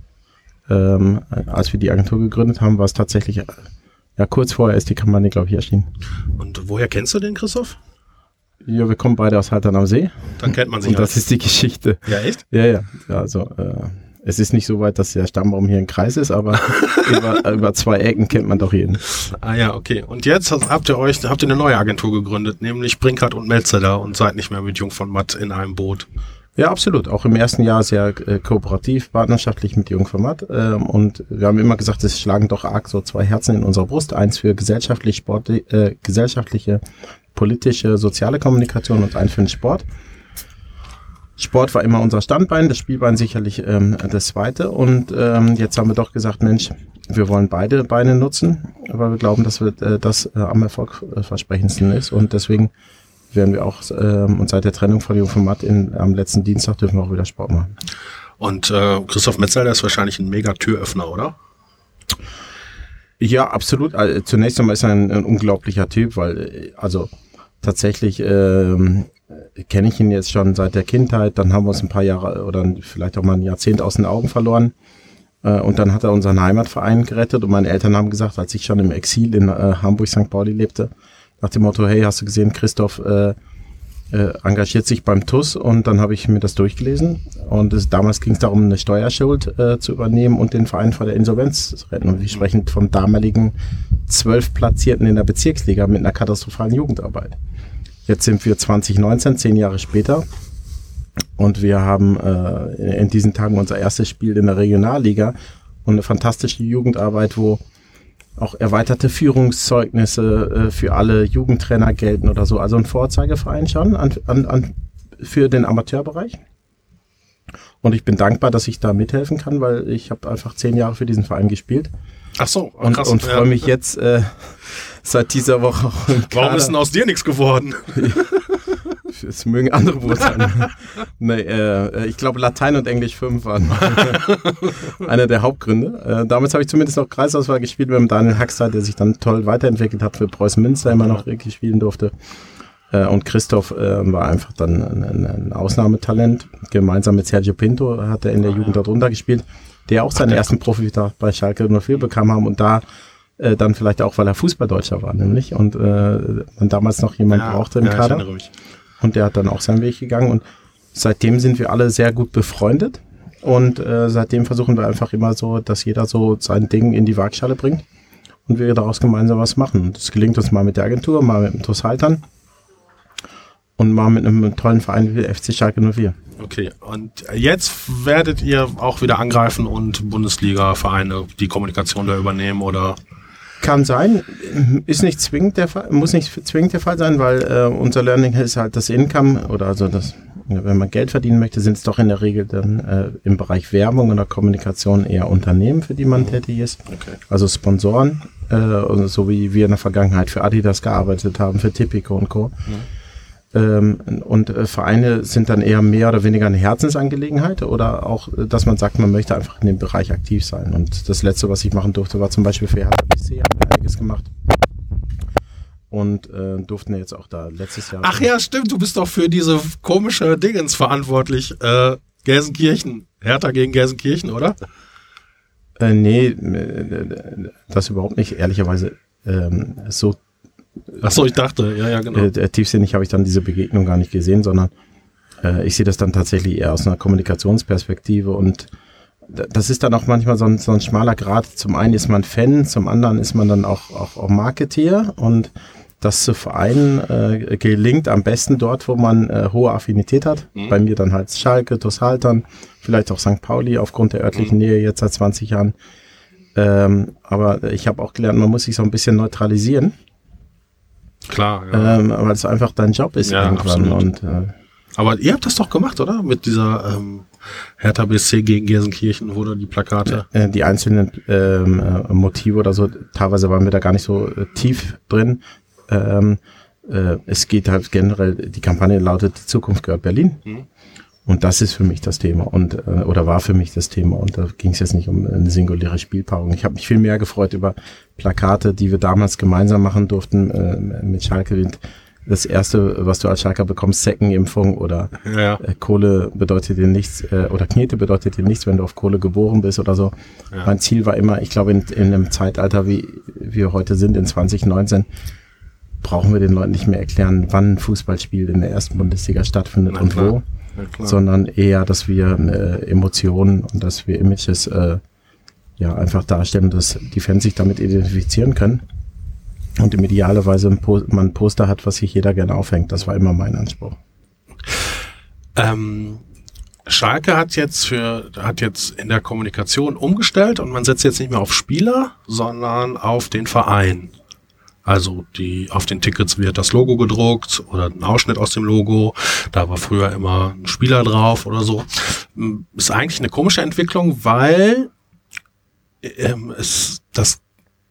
ähm, als wir die Agentur gegründet haben, war es tatsächlich äh, ja, kurz vorher ist die Kampagne, glaube ich, erschienen.
Und woher kennst du den, Christoph?
Ja, wir kommen beide aus Haltern am See.
Dann kennt man sich.
Und das ist die Geschichte.
Ja, echt?
Ja, ja. Also, äh, es ist nicht so weit, dass der Stammbaum hier ein Kreis ist, aber über, über zwei Ecken kennt man doch jeden.
Ah ja, okay. Und jetzt habt ihr euch, habt ihr eine neue Agentur gegründet, nämlich Brinkert und Melzer da und seid nicht mehr mit Jung von Matt in einem Boot.
Ja, absolut. Auch im ersten Jahr sehr äh, kooperativ, partnerschaftlich mit Jungformat. Ähm, und wir haben immer gesagt, es schlagen doch arg so zwei Herzen in unserer Brust. Eins für gesellschaftlich, Sport, äh, gesellschaftliche, politische, soziale Kommunikation und eins für den Sport. Sport war immer unser Standbein, das Spielbein sicherlich ähm, das zweite. Und ähm, jetzt haben wir doch gesagt, Mensch, wir wollen beide Beine nutzen, weil wir glauben, dass wir, äh, das äh, am erfolgversprechendsten ist. Und deswegen werden wir auch, ähm, und seit der Trennung von Jung Matt in, am letzten Dienstag dürfen wir auch wieder Sport machen.
Und äh, Christoph Metzelder ist wahrscheinlich ein mega Türöffner, oder?
Ja, absolut. Also, zunächst einmal ist er ein, ein unglaublicher Typ, weil, äh, also tatsächlich ähm, kenne ich ihn jetzt schon seit der Kindheit. Dann haben wir uns ein paar Jahre oder vielleicht auch mal ein Jahrzehnt aus den Augen verloren. Äh, und dann hat er unseren Heimatverein gerettet und meine Eltern haben gesagt, als ich schon im Exil in äh, Hamburg, St. Pauli lebte, nach dem Motto, hey, hast du gesehen, Christoph äh, äh, engagiert sich beim TUS und dann habe ich mir das durchgelesen und es, damals ging es darum, eine Steuerschuld äh, zu übernehmen und den Verein vor der Insolvenz zu retten. Und wir sprechen vom damaligen zwölf Platzierten in der Bezirksliga mit einer katastrophalen Jugendarbeit. Jetzt sind wir 2019, zehn Jahre später und wir haben äh, in diesen Tagen unser erstes Spiel in der Regionalliga und eine fantastische Jugendarbeit, wo auch erweiterte Führungszeugnisse äh, für alle Jugendtrainer gelten oder so. Also ein Vorzeigeverein schon an, an, an, für den Amateurbereich. Und ich bin dankbar, dass ich da mithelfen kann, weil ich habe einfach zehn Jahre für diesen Verein gespielt.
Ach so,
und, und freue mich jetzt äh, seit dieser Woche auch
Warum ist denn aus dir nichts geworden?
Es mögen andere beurteilen. nee, äh, ich glaube, Latein und Englisch 5 waren einer der Hauptgründe. Äh, damals habe ich zumindest noch Kreisauswahl gespielt mit dem Daniel Haxter, der sich dann toll weiterentwickelt hat, für Preußen Münster immer noch wirklich spielen durfte. Äh, und Christoph äh, war einfach dann ein, ein, Ausnahmetalent. Gemeinsam mit Sergio Pinto hat er in der Jugend darunter gespielt, der auch seinen Ach, ersten Profitag bei Schalke 04 bekam haben und da äh, dann vielleicht auch, weil er Fußballdeutscher war, nämlich und äh, man damals noch jemand ja, brauchte im ja, Kader. Und der hat dann auch seinen Weg gegangen. Und seitdem sind wir alle sehr gut befreundet. Und äh, seitdem versuchen wir einfach immer so, dass jeder so sein Ding in die Waagschale bringt und wir daraus gemeinsam was machen. Und das gelingt uns mal mit der Agentur, mal mit dem TuS Haltern und mal mit einem tollen Verein wie FC Schalke 04.
Okay, und jetzt werdet ihr auch wieder angreifen und Bundesliga-Vereine die Kommunikation da übernehmen oder?
Kann sein, ist nicht zwingend der Fall, muss nicht zwingend der Fall sein, weil äh, unser Learning ist halt das Income oder also das wenn man Geld verdienen möchte, sind es doch in der Regel dann äh, im Bereich Werbung oder Kommunikation eher Unternehmen, für die man tätig ist.
Okay.
Also Sponsoren, äh, so wie wir in der Vergangenheit für Adidas gearbeitet haben, für Tipico und Co. Ähm, und äh, Vereine sind dann eher mehr oder weniger eine Herzensangelegenheit oder auch, äh, dass man sagt, man möchte einfach in dem Bereich aktiv sein. Und das letzte, was ich machen durfte, war zum Beispiel für Hertha BC, haben wir einiges gemacht. Und äh, durften jetzt auch da letztes Jahr.
Ach ja, stimmt, du bist doch für diese komische Dingens verantwortlich. Äh, Gelsenkirchen. Hertha gegen Gelsenkirchen, oder?
Äh, nee, äh, das überhaupt nicht. Ehrlicherweise ähm, so
Ach so, ich dachte, ja, ja, genau.
äh, tiefsinnig habe ich dann diese Begegnung gar nicht gesehen, sondern äh, ich sehe das dann tatsächlich eher aus einer Kommunikationsperspektive und das ist dann auch manchmal so ein, so ein schmaler Grad. Zum einen ist man Fan, zum anderen ist man dann auch, auch, auch Marketeer und das zu vereinen äh, gelingt am besten dort, wo man äh, hohe Affinität hat. Bei mir dann halt Schalke, TuS Haltern, vielleicht auch St. Pauli aufgrund der örtlichen Nähe jetzt seit 20 Jahren. Ähm, aber ich habe auch gelernt, man muss sich so ein bisschen neutralisieren,
Klar, ja.
ähm, weil es einfach dein Job ist
Ja,
irgendwann.
absolut.
Und äh,
Aber ihr habt das doch gemacht, oder? Mit dieser ähm, Hertha BSC gegen Gelsenkirchen, wo da die Plakate.
äh, die einzelnen ähm, äh, Motive oder so, teilweise waren wir da gar nicht so äh, tief drin. Ähm, äh, es geht halt generell, die Kampagne lautet, die Zukunft gehört Berlin.
Mhm.
Und das ist für mich das Thema und äh, oder war für mich das Thema und da ging es jetzt nicht um eine singuläre Spielpaarung. Ich habe mich viel mehr gefreut über Plakate, die wir damals gemeinsam machen durften äh, mit Schalke. Das erste, was du als Schalker bekommst, Zeckenimpfung oder
ja.
äh, Kohle bedeutet dir nichts äh, oder Knete bedeutet dir nichts, wenn du auf Kohle geboren bist oder so.
Ja.
Mein Ziel war immer, ich glaube, in, in einem Zeitalter, wie wir heute sind, in 2019, brauchen wir den Leuten nicht mehr erklären, wann ein Fußballspiel in der ersten Bundesliga stattfindet
Na
und
klar.
wo,
Ja,
sondern eher, dass wir äh, Emotionen und dass wir Images äh, ja einfach darstellen, dass die Fans sich damit identifizieren können und im idealerweise ein man ein Poster hat, was sich jeder gerne aufhängt. Das war immer mein Anspruch.
Ähm, Schalke hat jetzt für hat jetzt in der Kommunikation umgestellt und man setzt jetzt nicht mehr auf Spieler, sondern auf den Verein. Also die auf den Tickets wird das Logo gedruckt oder ein Ausschnitt aus dem Logo. Da war früher immer ein Spieler drauf oder so. Ähm, Ist eigentlich eine komische Entwicklung, weil ähm, es das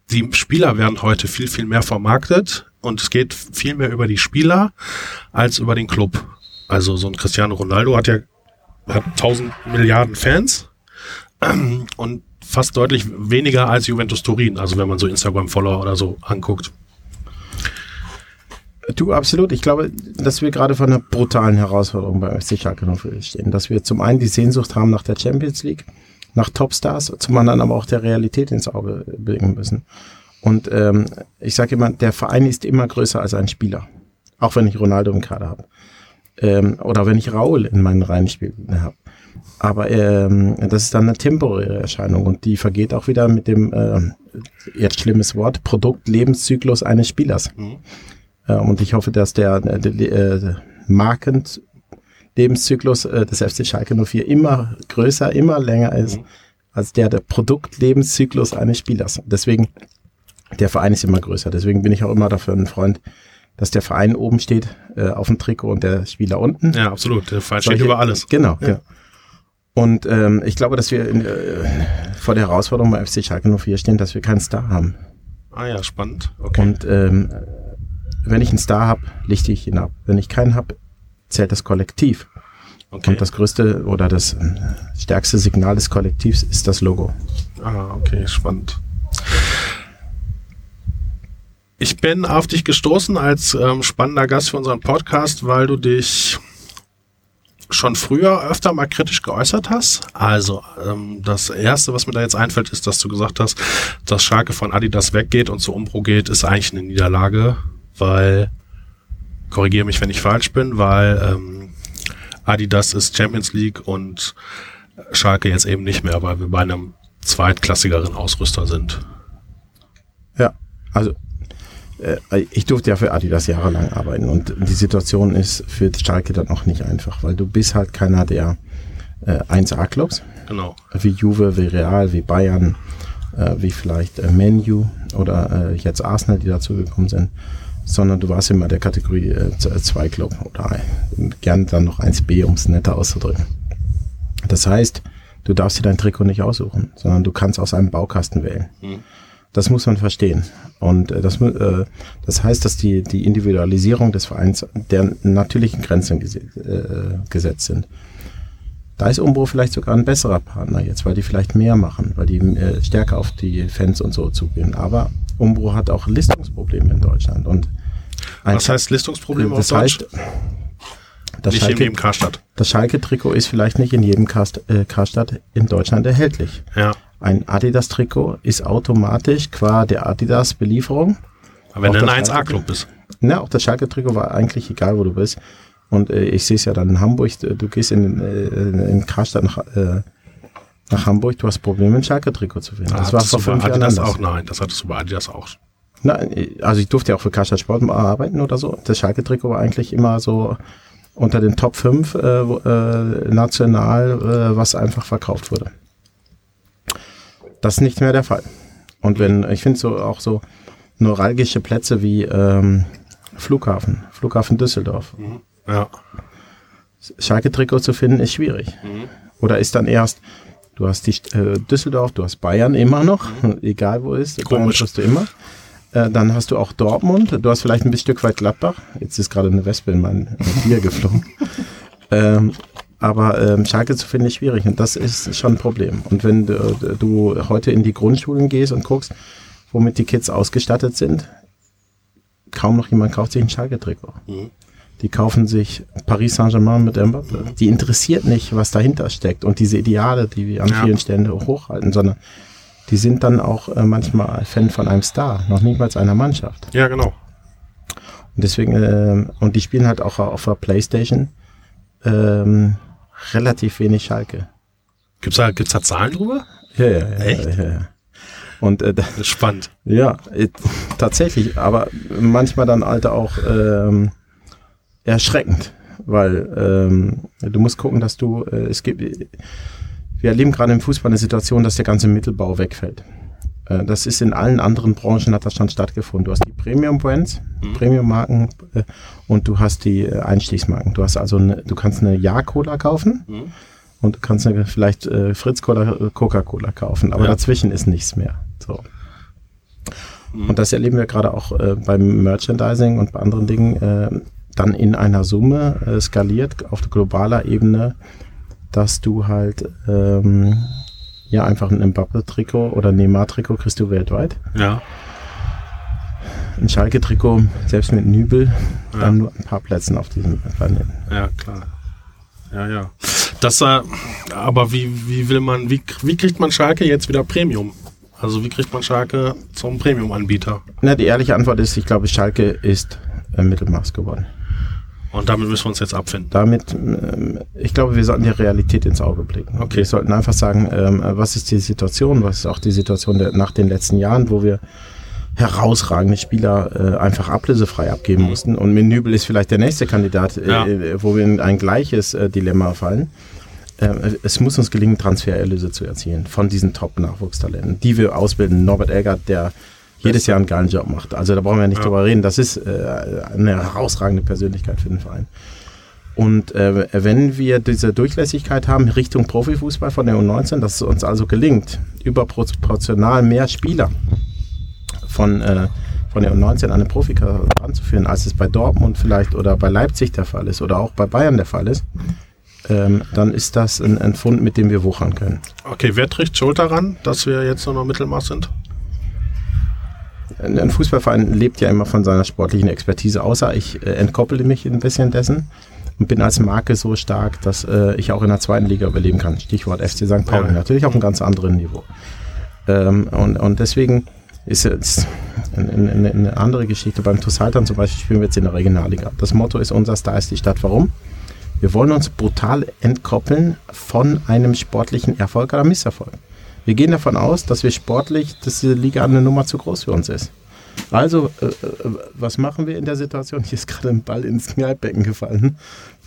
die Spieler werden heute viel viel mehr vermarktet und es geht viel mehr über die Spieler als über den Club. Also so ein Cristiano Ronaldo hat ja hat 1000 Milliarden Fans ähm, und fast deutlich weniger als Juventus Turin. Also wenn man so Instagram-Follower oder so anguckt.
Du, absolut. Ich glaube, dass wir gerade vor einer brutalen Herausforderung bei FC Schalke 04 stehen. Dass wir zum einen die Sehnsucht haben nach der Champions League, nach Topstars, zum anderen aber auch der Realität ins Auge blicken müssen. Und ähm, ich sage immer, der Verein ist immer größer als ein Spieler. Auch wenn ich Ronaldo im Kader habe. Ähm, oder wenn ich Raul in meinen Reihen spielen habe. Aber ähm, das ist dann eine temporäre Erscheinung und die vergeht auch wieder mit dem, äh, jetzt schlimmes Wort, Produktlebenszyklus eines Spielers.
Mhm.
Äh, Und ich hoffe, dass der, der, der äh, Markenlebenszyklus äh, des FC Schalke 04 immer größer, immer länger ist
Mhm.
als der der Produktlebenszyklus eines Spielers. Deswegen, der Verein ist immer größer. Deswegen bin ich auch immer dafür ein Freund, dass der Verein oben steht äh, auf dem Trikot und der Spieler unten.
Ja, absolut. Der Verein steht
Solche-
über alles.
Genau,
Ja.
genau. Und ähm, ich glaube, dass wir in, äh, vor der Herausforderung bei FC Schalke 04 stehen, dass wir keinen Star haben.
Ah ja, spannend. Okay.
Und ähm, wenn ich einen Star habe, lichte ich ihn ab. Wenn ich keinen habe, zählt das Kollektiv.
okay.
Und das größte oder das äh, stärkste Signal des Kollektivs ist das Logo.
Ah, okay, spannend. Ich bin auf dich gestoßen als ähm, spannender Gast für unseren Podcast, weil du dich schon früher öfter mal kritisch geäußert hast. Also ähm, das Erste, was mir da jetzt einfällt, ist, dass du gesagt hast, dass Schalke von Adidas weggeht und zu Umbro geht, ist eigentlich eine Niederlage, weil, korrigiere mich, wenn ich falsch bin, weil ähm, Adidas ist Champions League und Schalke jetzt eben nicht mehr, weil wir bei einem zweitklassigeren Ausrüster sind.
Ja, also äh, ich durfte ja für Adidas jahrelang arbeiten und die Situation ist für Schalke dann auch nicht einfach, weil du bist halt keiner der äh, 1A-Clubs,
Genau.
wie Juve, wie Real, wie Bayern, äh, wie vielleicht äh, Menu oder äh, jetzt Arsenal, die dazugekommen sind. Sondern du warst immer der Kategorie 2 äh, Club oder gern dann noch 1b, um es netter auszudrücken. Das heißt, du darfst dir dein Trikot nicht aussuchen, sondern du kannst aus einem Baukasten wählen. Mhm. Das muss man verstehen. Und äh, das, äh, das heißt, dass die, die Individualisierung des Vereins der natürlichen Grenzen ges äh, gesetzt sind. Da ist Umbro vielleicht sogar ein besserer Partner jetzt, weil die vielleicht mehr machen, weil die äh, stärker auf die Fans und so zugehen. Aber Umbro hat auch Listungsprobleme in Deutschland. Und
Was heißt Listungsprobleme
das heißt, das
nicht
Schalke,
in jedem Karstadt.
Das Schalke-Trikot ist vielleicht nicht in jedem Karst, äh, Karstadt in Deutschland erhältlich.
Ja.
Ein Adidas-Trikot ist automatisch qua der Adidas-Belieferung.
Aber wenn du ein
das
1A-Club bist.
Na, auch das Schalke-Trikot war eigentlich egal, wo du bist. Und äh, ich sehe es ja dann in Hamburg, du gehst in, äh, in Karstadt nach, äh, nach Hamburg, du hast Probleme, ein Schalke-Trikot zu finden.
das war vor fünf Jahren Adidas auch, nein, das hattest du bei Adidas auch.
Nein, also ich durfte ja auch für Karstadt Sport arbeiten oder so. Das Schalke-Trikot war eigentlich immer so unter den Top 5 äh, äh, national, äh, was einfach verkauft wurde. Das ist nicht mehr der Fall. Und wenn, ich finde so auch so neuralgische Plätze wie ähm, Flughafen, Flughafen Düsseldorf.
Mhm. Ja.
Schalke-Trikot zu finden ist schwierig.
Mhm.
Oder ist dann erst, du hast die äh, Düsseldorf, du hast Bayern immer noch, egal wo ist, Bayern
Komisch.
kriegst du immer. Äh, dann hast du auch Dortmund, du hast vielleicht ein bisschen Stück weit Gladbach. Jetzt ist gerade eine Wespe in mein äh, Bier geflogen. ähm, aber ähm, Schalke zu finden ist schwierig und das ist schon ein Problem. Und wenn du, du heute in die Grundschulen gehst und guckst, womit die Kids ausgestattet sind, kaum noch jemand kauft sich ein Schalke-Trikot.
Mhm.
Die kaufen sich Paris Saint-Germain mit Mbappé. Die interessiert nicht, was dahinter steckt und diese Ideale, die wir an
Ja.
vielen Stellen hochhalten, sondern die sind dann auch äh, manchmal Fan von einem Star, noch niemals einer Mannschaft.
Ja, genau.
Und deswegen, ähm, und die spielen halt auch auf der Playstation ähm, relativ wenig Schalke.
Gibt's da, gibt's da Zahlen drüber?
Ja, ja, ja.
Echt?
Ja, ja. Und äh, da-
Das ist spannend.
ja, äh, tatsächlich, aber manchmal dann halt auch ähm, erschreckend, weil ähm, du musst gucken, dass du, äh, es gibt, wir erleben gerade im Fußball eine Situation, dass der ganze Mittelbau wegfällt. Äh, das ist in allen anderen Branchen hat das schon stattgefunden. Du hast die Premium-Brands,
Mhm.
Premium-Marken äh, und du hast die äh, Einstiegsmarken. Du hast also, eine, du kannst eine Ja-Cola kaufen
Mhm.
und du kannst eine, vielleicht äh, Fritz-Cola, äh, Coca-Cola kaufen, aber
Ja.
dazwischen ist nichts mehr. So.
Mhm.
Und das erleben wir gerade auch äh, beim Merchandising und bei anderen Dingen äh, dann in einer Summe äh, skaliert auf globaler Ebene, dass du halt ähm, ja einfach ein Mbappe-Trikot oder Neymar-Trikot kriegst du weltweit.
Ja.
Ein Schalke-Trikot, selbst mit Nübel,
Ja.
dann nur ein paar Plätzen auf diesem Planeten.
Ja, klar. Ja, ja. Das, äh, aber wie, wie will man, wie, wie kriegt man Schalke jetzt wieder Premium? Also wie kriegt man Schalke zum Premium-Anbieter?
Na, die ehrliche Antwort ist, ich glaube, Schalke ist äh, Mittelmaß geworden.
Und damit müssen wir uns jetzt abfinden.
damit, ähm, ich glaube, wir sollten der Realität ins Auge blicken.
Okay.
Wir sollten einfach sagen, ähm, was ist die Situation, was ist auch die Situation der, nach den letzten Jahren, wo wir herausragende Spieler äh, einfach ablösefrei abgeben mussten. Und Menübel ist vielleicht der nächste Kandidat, äh,
Ja.
äh, wo wir in ein gleiches Dilemma fallen. Ähm, es muss uns gelingen, Transfererlöse zu erzielen von diesen Top-Nachwuchstalenten, die wir ausbilden. Norbert Eggert, der jedes Jahr einen geilen Job macht. Also da brauchen wir nicht
Ja.
drüber reden. Das ist äh, eine herausragende Persönlichkeit für den Verein. Und äh, wenn wir diese Durchlässigkeit haben Richtung Profifußball von der U19, dass es uns also gelingt, überproportional mehr Spieler von, äh, von der U19 an den Profikader ranzuführen, als es bei Dortmund vielleicht oder bei Leipzig der Fall ist oder auch bei Bayern der Fall ist, ähm, dann ist das ein, ein Fund, mit dem wir wuchern können.
Okay, wer trägt Schuld daran, dass wir jetzt nur noch Mittelmaß sind?
Ein ein Fußballverein lebt ja immer von seiner sportlichen Expertise, außer ich äh, entkoppele mich ein bisschen dessen und bin als Marke so stark, dass äh, ich auch in der zweiten Liga überleben kann. Stichwort FC St. Pauli,
Ja.
natürlich auf einem ganz anderen Niveau. Ähm, und, und deswegen ist jetzt eine, eine, eine andere Geschichte. Beim Tussaltern zum Beispiel spielen wir jetzt in der Regionalliga. Das Motto ist, unser Star ist die Stadt. Warum? Wir wollen uns brutal entkoppeln von einem sportlichen Erfolg oder Misserfolg. Wir gehen davon aus, dass wir sportlich, dass diese Liga eine Nummer zu groß für uns ist. Also, äh, äh, was machen wir in der Situation? Hier ist gerade ein Ball ins Kneippbecken gefallen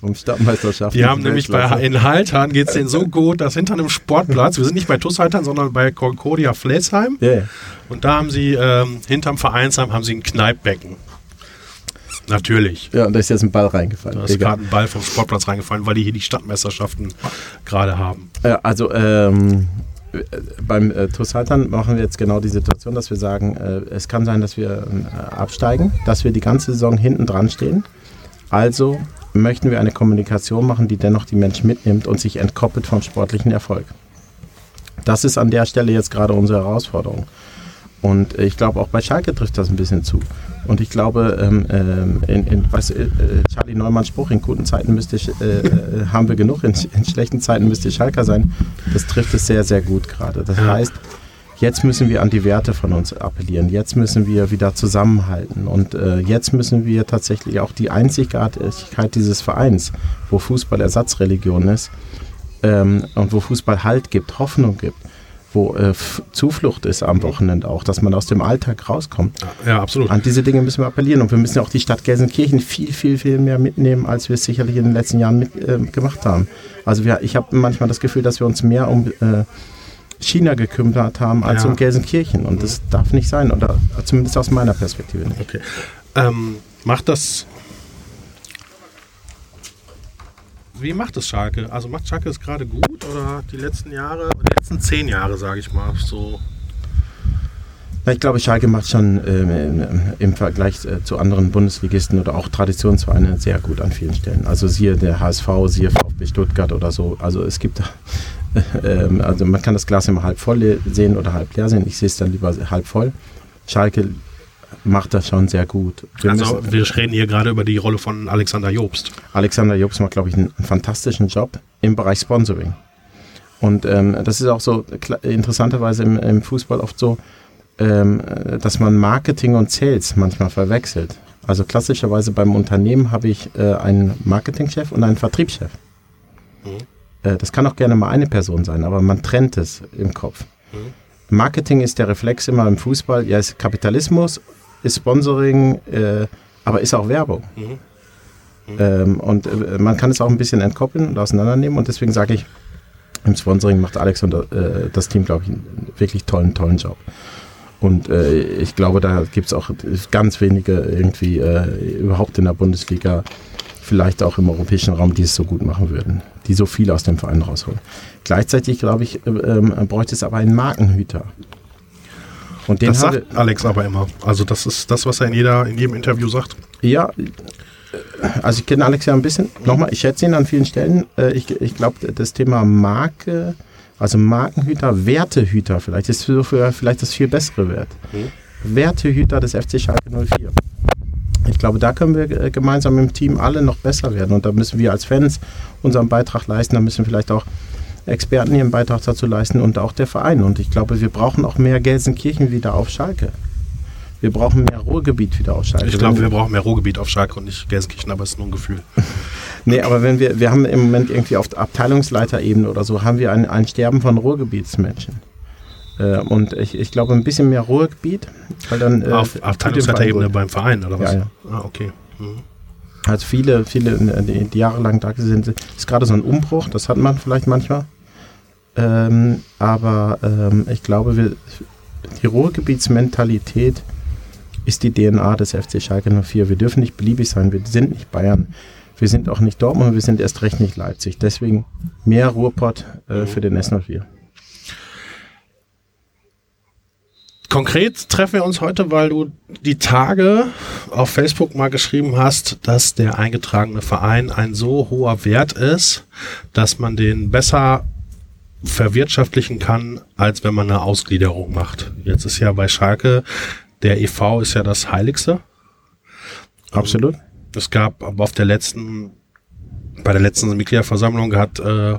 vom Stadtmeisterschaft.
Die haben nämlich bei in Haltern geht es denen so gut, dass hinter einem Sportplatz, wir sind nicht bei TuS Haltern, sondern bei Concordia Flesheim
Ja, ja.
und da haben sie ähm, hinterm Vereinsheim haben sie ein Kneippbecken. Natürlich.
Ja, und da ist jetzt ein Ball reingefallen.
Da ist gerade ein Ball vom Sportplatz reingefallen, weil die hier die Stadtmeisterschaften gerade haben.
Äh, also ähm, beim äh, Tosaltern machen wir jetzt genau die Situation, dass wir sagen, äh, es kann sein, dass wir äh, absteigen, dass wir die ganze Saison hinten dran stehen. Also möchten wir eine Kommunikation machen, die dennoch die Menschen mitnimmt und sich entkoppelt vom sportlichen Erfolg. Das ist an der Stelle jetzt gerade unsere Herausforderung. Und ich glaube, auch bei Schalke trifft das ein bisschen zu. Und ich glaube, ähm, ähm in, in, was, äh, Charlie Neumanns Spruch, in guten Zeiten müsste ich, äh, äh, haben wir genug, in, in, schlechten Zeiten müsste ich Schalker sein. Das trifft es sehr, sehr gut gerade. Das heißt, jetzt müssen wir an die Werte von uns appellieren. Jetzt müssen wir wieder zusammenhalten. Und äh, jetzt müssen wir tatsächlich auch die Einzigartigkeit dieses Vereins, wo Fußball Ersatzreligion ist ähm, und wo Fußball Halt gibt, Hoffnung gibt wo äh, Zuflucht ist am Wochenende auch, dass man aus dem Alltag rauskommt.
Ja, absolut.
An diese Dinge müssen wir appellieren und wir müssen auch die Stadt Gelsenkirchen viel, viel, viel mehr mitnehmen, als wir es sicherlich in den letzten Jahren mit, äh, gemacht haben. Also wir, ich habe manchmal das Gefühl, dass wir uns mehr um äh, China gekümmert haben als ja. um Gelsenkirchen und das darf nicht sein oder zumindest aus meiner Perspektive nicht.
Okay. Ähm, macht das wie macht es Schalke? Also macht Schalke es gerade gut oder die letzten Jahre, die letzten zehn Jahre, sage ich mal, so?
Ich glaube, Schalke macht schon ähm, im Vergleich äh, zu anderen Bundesligisten oder auch Traditionsvereinen sehr gut an vielen Stellen. Also siehe der HSV, siehe VfB Stuttgart oder so. Also es gibt, äh, also man kann das Glas immer halb voll sehen oder halb leer sehen. Ich sehe es dann lieber halb voll. Schalke macht das schon sehr gut.
Wir also müssen, wir reden hier gerade über die Rolle von Alexander Jobst.
Alexander Jobst macht, glaube ich, einen, einen fantastischen Job im Bereich Sponsoring. Und ähm, das ist auch so interessanterweise im, im Fußball oft so, ähm, dass man Marketing und Sales manchmal verwechselt. Also klassischerweise beim Unternehmen habe ich äh, einen Marketingchef und einen Vertriebschef. Mhm. Äh, das kann auch gerne mal eine Person sein, aber man trennt es im Kopf. Mhm. Marketing ist der Reflex immer im Fußball, ja, ist Kapitalismus ist Sponsoring, äh, aber ist auch Werbung. Mhm. Mhm. Ähm, und äh, man kann es auch ein bisschen entkoppeln und auseinandernehmen. Und deswegen sage ich, im Sponsoring macht Alex und äh, das Team, glaube ich, einen wirklich tollen, tollen Job. Und äh, ich glaube, da gibt es auch ganz wenige irgendwie äh, überhaupt in der Bundesliga, vielleicht auch im europäischen Raum, die es so gut machen würden, die so viel aus dem Verein rausholen. Gleichzeitig, glaube ich, äh, ähm, bräuchte es aber einen Markenhüter.
Und den das sagt Alex aber immer. Also das ist das, was er in, jeder, in jedem Interview sagt.
Ja, also ich kenne Alex ja ein bisschen. Nochmal, ich schätze ihn an vielen Stellen. Äh, ich, ich glaube, das Thema Marke, also Markenhüter, Wertehüter vielleicht, ist für, vielleicht das viel bessere Wert. Mhm. Wertehüter des FC Schalke 04. Ich glaube, da können wir äh, gemeinsam im Team alle noch besser werden. Und da müssen wir als Fans unseren Beitrag leisten. Da müssen vielleicht auch Experten ihren Beitrag dazu leisten und auch der Verein. Und ich glaube, wir brauchen auch mehr Gelsenkirchen wieder auf Schalke. Wir brauchen mehr Ruhrgebiet wieder auf Schalke.
Ich glaube, wir brauchen mehr Ruhrgebiet auf Schalke und nicht Gelsenkirchen, aber es ist nur ein Gefühl.
nee, aber wenn wir, wir haben im Moment irgendwie auf Abteilungsleiterebene oder so, haben wir ein, ein Sterben von Ruhrgebietsmenschen. Äh, und ich, ich glaube, ein bisschen mehr Ruhrgebiet, weil dann.
Äh, auf Abteilungsleiterebene beim Verein, oder was?
Ja, ja.
Ah, okay. Mhm.
Also viele, viele, die, die jahrelang da sind, ist gerade so ein Umbruch, das hat man vielleicht manchmal. Ähm, aber ähm, ich glaube, wir, die Ruhrgebietsmentalität ist die DNA des FC Schalke 04. Wir dürfen nicht beliebig sein. Wir sind nicht Bayern. Wir sind auch nicht Dortmund. Wir sind erst recht nicht Leipzig. Deswegen mehr Ruhrpott äh, für den S04.
Konkret treffen wir uns heute, weil du die Tage auf Facebook mal geschrieben hast, dass der eingetragene Verein ein so hoher Wert ist, dass man den besser verwirtschaftlichen kann, als wenn man eine Ausgliederung macht. Jetzt ist ja bei Schalke, der EV ist ja das Heiligste.
Absolut.
Es gab aber auf der letzten, bei der letzten Mitgliederversammlung hat äh,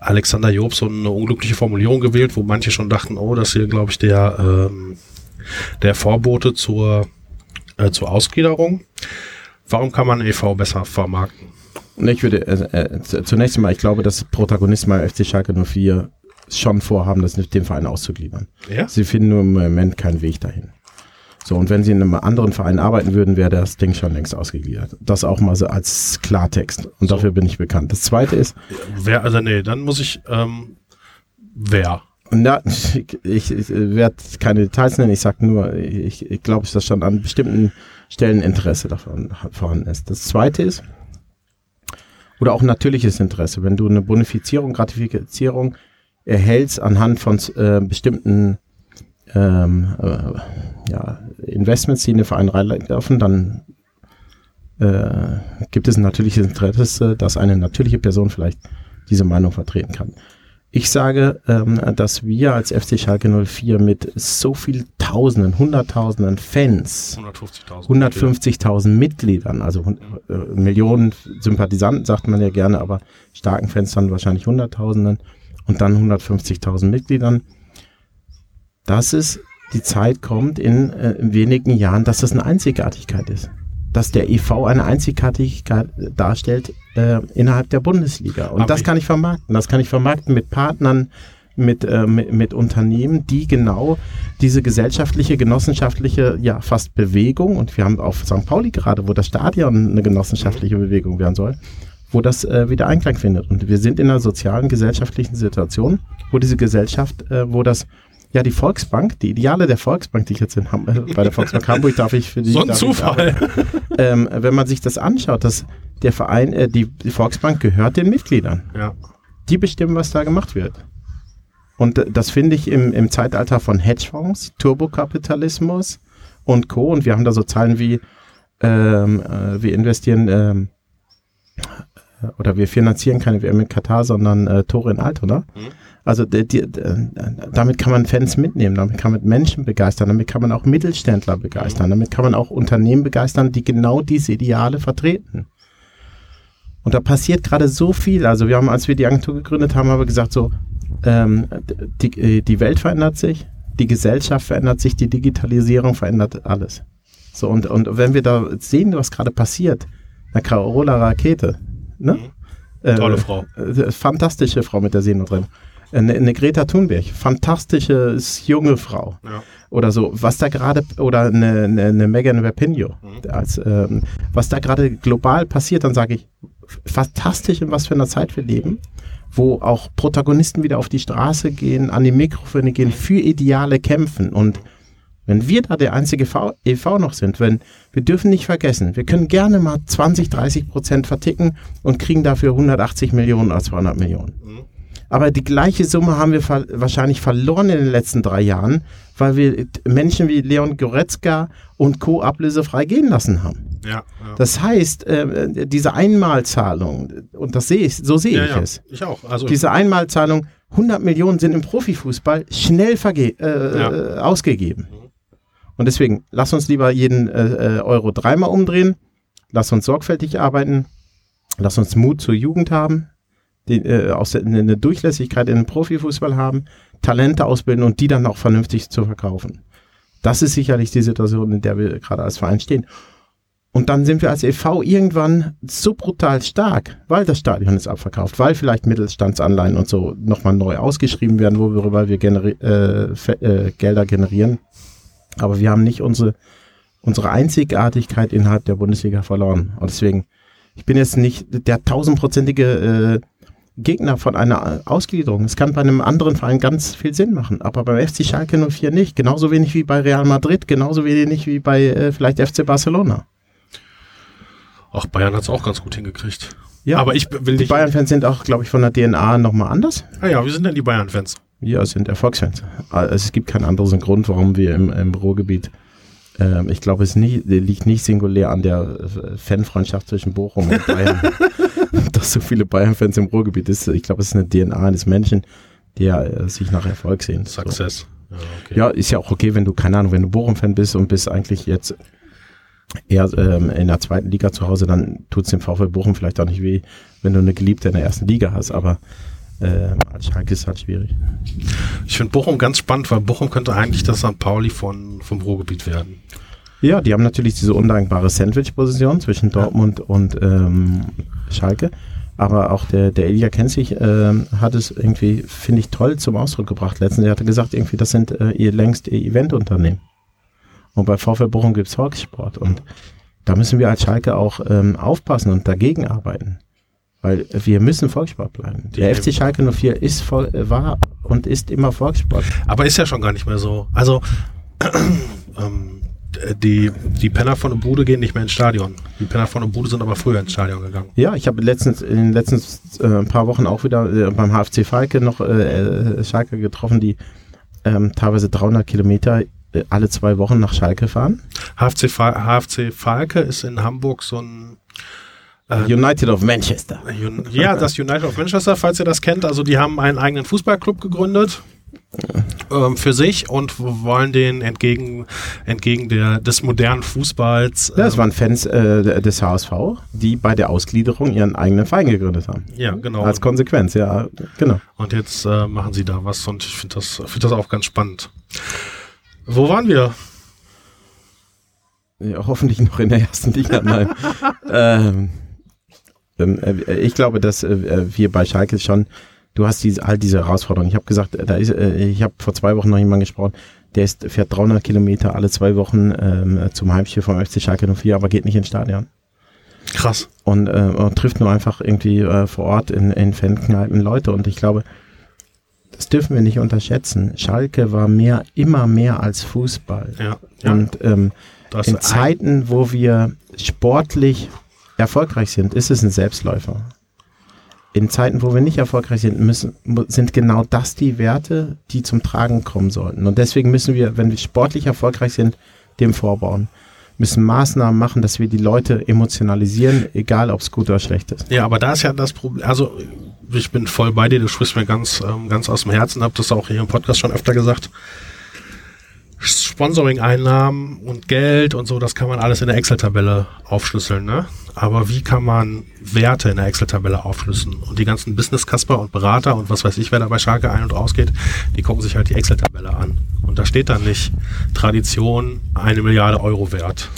Alexander Job so eine unglückliche Formulierung gewählt, wo manche schon dachten, oh, das hier, glaube ich, der, ähm, der Vorbote zur, äh, zur Ausgliederung. Warum kann man EV besser vermarkten?
Ich würde äh, äh zunächst einmal, ich glaube, dass Protagonisten bei FC Schalke 04 schon vorhaben, das den Verein auszugliedern. Ja? Sie finden nur im Moment keinen Weg dahin. So, und wenn sie in einem anderen Verein arbeiten würden, wäre das Ding schon längst ausgegliedert. Das auch mal so als Klartext. Und so. dafür bin ich bekannt. Das zweite ist.
Wer, also nee, dann muss ich, ähm, wer?
Na, ich, ich, ich werde keine Details nennen, ich sage nur, ich, ich glaube, dass schon an bestimmten Stellen Interesse davon vorhanden ist. Das zweite ist, oder auch natürliches Interesse, wenn du eine Bonifizierung, Gratifizierung erhältst anhand von äh, bestimmten ähm, äh, ja, Investments, die in den Verein reinlaufen, dann äh, gibt es ein natürliches Interesse, dass eine natürliche Person vielleicht diese Meinung vertreten kann. Ich sage, ähm, dass wir als FC Schalke 04 mit so viel Tausenden, Hunderttausenden Fans, 150.000 150 Mitgliedern, also äh, Millionen Sympathisanten, sagt man ja gerne, aber starken Fans dann wahrscheinlich Hunderttausenden und dann 150.000 Mitgliedern, dass es die Zeit kommt in, äh, in wenigen Jahren, dass das eine Einzigartigkeit ist dass der EV eine Einzigartigkeit darstellt äh, innerhalb der Bundesliga. Und Aber das kann ich vermarkten. Das kann ich vermarkten mit Partnern, mit, äh, mit, mit, Unternehmen, die genau diese gesellschaftliche, genossenschaftliche, ja, fast Bewegung, und wir haben auf St. Pauli gerade, wo das Stadion eine genossenschaftliche Bewegung werden soll, wo das äh, wieder Einklang findet. Und wir sind in einer sozialen, gesellschaftlichen Situation, wo diese Gesellschaft, äh, wo das ja, die Volksbank, die Ideale der Volksbank, die ich jetzt in Ham äh, bei der Volksbank Hamburg darf ich für die.
So ein Zufall.
ähm, wenn man sich das anschaut, dass der Verein, äh, die, die Volksbank gehört den Mitgliedern.
Ja.
Die bestimmen, was da gemacht wird. Und äh, das finde ich im, im Zeitalter von Hedgefonds, Turbokapitalismus und Co. Und wir haben da so Zahlen wie, ähm, äh, wir investieren ähm, äh, oder wir finanzieren keine WM in Katar, sondern äh, Tore in Altona. Mhm. Also die, die, damit kann man Fans mitnehmen, damit kann man Menschen begeistern, damit kann man auch Mittelständler begeistern, damit kann man auch Unternehmen begeistern, die genau diese Ideale vertreten. Und da passiert gerade so viel. Also wir haben, als wir die Agentur gegründet haben, haben wir gesagt, so, ähm, die, die Welt verändert sich, die Gesellschaft verändert sich, die Digitalisierung verändert alles. So, und, und wenn wir da sehen, was gerade passiert, eine Carola Rakete, ne?
Mhm. Tolle äh, Frau.
Äh, fantastische Frau mit der Seenotrettung eine, eine Greta Thunberg, fantastische junge Frau. Ja. Oder so, was da gerade, oder eine, eine, eine Megan Rapinoe, mhm. als, ähm, was da gerade global passiert, dann sage ich, fantastisch, in was für einer Zeit wir leben, wo auch Protagonisten wieder auf die Straße gehen, an die Mikrofone gehen, mhm. für Ideale kämpfen. Und wenn wir da der einzige v EV noch sind, wenn wir dürfen nicht vergessen, wir können gerne mal 20, 30 Prozent verticken und kriegen dafür 180 Millionen als 200 Millionen. Mhm. Aber die gleiche Summe haben wir ver wahrscheinlich verloren in den letzten drei Jahren, weil wir Menschen wie Leon Goretzka und Co. ablösefrei gehen lassen haben.
Ja, ja.
Das heißt, äh, diese Einmalzahlung, und das sehe ich, so sehe ja, ich es.
Ich auch. Also
diese Einmalzahlung, 100 Millionen sind im Profifußball schnell äh, ausgegeben. Mhm. Und deswegen, lass uns lieber jeden äh, äh, Euro dreimal umdrehen, lass uns sorgfältig arbeiten, lass uns Mut zur Jugend haben, die, äh, aus, eine Durchlässigkeit in den Profifußball haben, Talente ausbilden und die dann auch vernünftig zu verkaufen. Das ist sicherlich die Situation, in der wir gerade als Verein stehen. Und dann sind wir als e.V. irgendwann so brutal stark, weil das Stadion ist abverkauft, weil vielleicht Mittelstandsanleihen und so nochmal neu ausgeschrieben werden, worüber wir generi äh, äh, Gelder generieren. Aber wir haben nicht unsere, unsere Einzigartigkeit innerhalb der Bundesliga verloren. Und deswegen, ich bin jetzt nicht der tausendprozentige äh, Gegner von einer Ausgliederung. Es kann bei einem anderen Verein ganz viel Sinn machen, aber beim FC Schalke 04 nicht. Genauso wenig wie bei Real Madrid, genauso wenig wie bei äh, vielleicht FC Barcelona.
Ach, Bayern hat es auch ganz gut hingekriegt.
Ja, aber ich will Die Bayern-Fans sind auch, glaube ich, von der DNA nochmal anders.
Ah ja, wie sind denn die Bayern-Fans?
Ja, sind Erfolgsfans. Also es gibt keinen anderen Grund, warum wir im, im Ruhrgebiet ähm, ich glaube, es nicht, liegt nicht singulär an der äh, Fanfreundschaft zwischen Bochum und Bayern, dass so viele Bayern-Fans im Ruhrgebiet ist. Ich glaube, es ist eine DNA eines Menschen, der äh, sich nach Erfolg sehnt.
Success.
So. Ja, okay. ja, ist ja auch okay, wenn du, keine Ahnung, wenn du Bochum-Fan bist und bist eigentlich jetzt eher ähm, in der zweiten Liga zu Hause, dann tut es dem VfL Bochum vielleicht auch nicht weh, wenn du eine Geliebte in der ersten Liga hast. Aber äh, als Schalke ist halt schwierig.
Ich finde Bochum ganz spannend, weil Bochum könnte eigentlich das St. Pauli von, vom Ruhrgebiet werden.
Ja, die haben natürlich diese undankbare Sandwich-Position zwischen Dortmund und ähm, Schalke. Aber auch der, der Elia Kenzig äh, hat es irgendwie, finde ich, toll zum Ausdruck gebracht. Letztens, er hatte gesagt, irgendwie, das sind äh, ihr längst ihr Eventunternehmen. Und bei VfL Bochum gibt es Volkssport. Und da müssen wir als Schalke auch ähm, aufpassen und dagegen arbeiten. Weil wir müssen Volkssport bleiben.
Die
Der FC Schalke 04 ist voll, äh, war und ist immer Volkssport.
Aber ist ja schon gar nicht mehr so. Also, ähm, die, die Penner von der Bude gehen nicht mehr ins Stadion. Die Penner von der Bude sind aber früher ins Stadion gegangen.
Ja, ich habe letztens in den letzten äh, paar Wochen auch wieder äh, beim HFC Falke noch äh, äh, Schalke getroffen, die ähm, teilweise 300 Kilometer äh, alle zwei Wochen nach Schalke fahren.
HFC, Fa HFC Falke ist in Hamburg so ein
United of Manchester.
Ja, das United of Manchester, falls ihr das kennt. Also die haben einen eigenen Fußballclub gegründet ähm, für sich und wollen den entgegen, entgegen der, des modernen Fußballs. Ähm,
waren Fans äh, des HSV, die bei der Ausgliederung ihren eigenen Verein gegründet haben.
ja, genau.
Als Konsequenz, ja, genau.
Und jetzt äh, machen sie da was und ich finde das, find das auch ganz spannend. Wo waren wir?
Ja, hoffentlich noch in der ersten Liga. Nein. ähm, äh, ich glaube, dass äh, wir bei Schalke schon, du hast diese, all diese Herausforderungen. Ich habe gesagt, da ist, äh, ich habe vor zwei Wochen noch jemanden gesprochen, der ist, fährt 300 Kilometer alle zwei Wochen ähm, zum Heimspiel vom FC Schalke 04, aber geht nicht ins Stadion.
Krass.
Und, äh, und trifft nur einfach irgendwie äh, vor Ort in, in Fankneipen Leute. Und ich glaube, das dürfen wir nicht unterschätzen. Schalke war mehr, immer mehr als Fußball.
Ja. ja
Und ähm, in Zeiten, wo wir sportlich erfolgreich sind, ist es ein Selbstläufer. In Zeiten, wo wir nicht erfolgreich sind, müssen, sind genau das die Werte, die zum Tragen kommen sollten. Und deswegen müssen wir, wenn wir sportlich erfolgreich sind, dem vorbauen. Müssen Maßnahmen machen, dass wir die Leute emotionalisieren, egal ob es gut oder schlecht ist.
Ja, aber da ist ja das Problem. Also, ich bin voll bei dir, du sprichst mir ganz, ähm, ganz aus dem Herzen, hab das auch hier im Podcast schon öfter gesagt. Sponsoring-Einnahmen und Geld und so, das kann man alles in der Excel-Tabelle aufschlüsseln, ne? Aber wie kann man Werte in der Excel-Tabelle aufschlüsseln? Und die ganzen Business-Kasper und Berater und was weiß ich, wer da bei Schalke ein- und ausgeht, die gucken sich halt die Excel-Tabelle an. Und da steht dann nicht Tradition eine Milliarde Euro wert.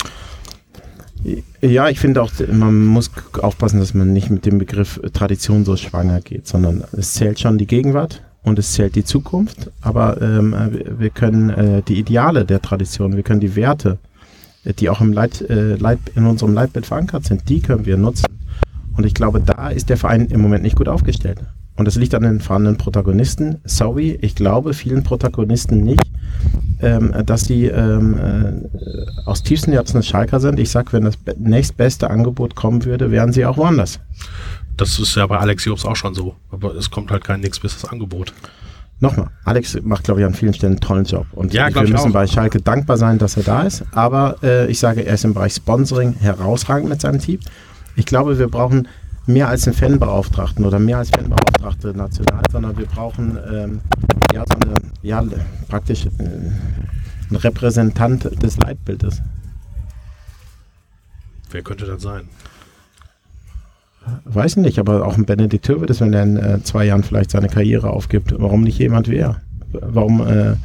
Ja, ich finde auch, man muss aufpassen, dass man nicht mit dem Begriff Tradition so schwanger geht, sondern es zählt schon die Gegenwart und es zählt die Zukunft, aber ähm, wir- wir können äh, die Ideale der Tradition, wir können die Werte, äh, die auch im Leit, äh, Leit, in unserem Leitbild verankert sind, die können wir nutzen. Und ich glaube, da ist der Verein im Moment nicht gut aufgestellt. Und das liegt an den vorhandenen Protagonisten. Sorry, ich glaube vielen Protagonisten nicht, ähm, dass die ähm, äh, aus tiefstem Herzen Schalker sind. Ich sag, wenn das be- nächstbeste Angebot kommen würde, wären sie auch woanders.
Das ist ja bei Alex Jobs auch schon so. Aber es kommt halt kein nix bis das Angebot.
Nochmal, Alex macht, glaube ich, an vielen Stellen einen tollen Job. Und
Ja,
wir
ich
müssen
auch.
bei Schalke dankbar sein, dass er da ist. Aber äh, ich sage, er ist im Bereich Sponsoring herausragend mit seinem Team. Ich glaube, wir brauchen mehr als einen Fanbeauftragten oder mehr als Fanbeauftragte national, sondern wir brauchen ähm, ja, so eine, ja, praktisch äh, ein Repräsentant des Leitbildes.
Wer könnte das sein?
Weiß ich nicht, aber auch ein Benedikt Höwedes, wenn er in äh, zwei Jahren vielleicht seine Karriere aufgibt, warum nicht jemand wie er? Warum, äh,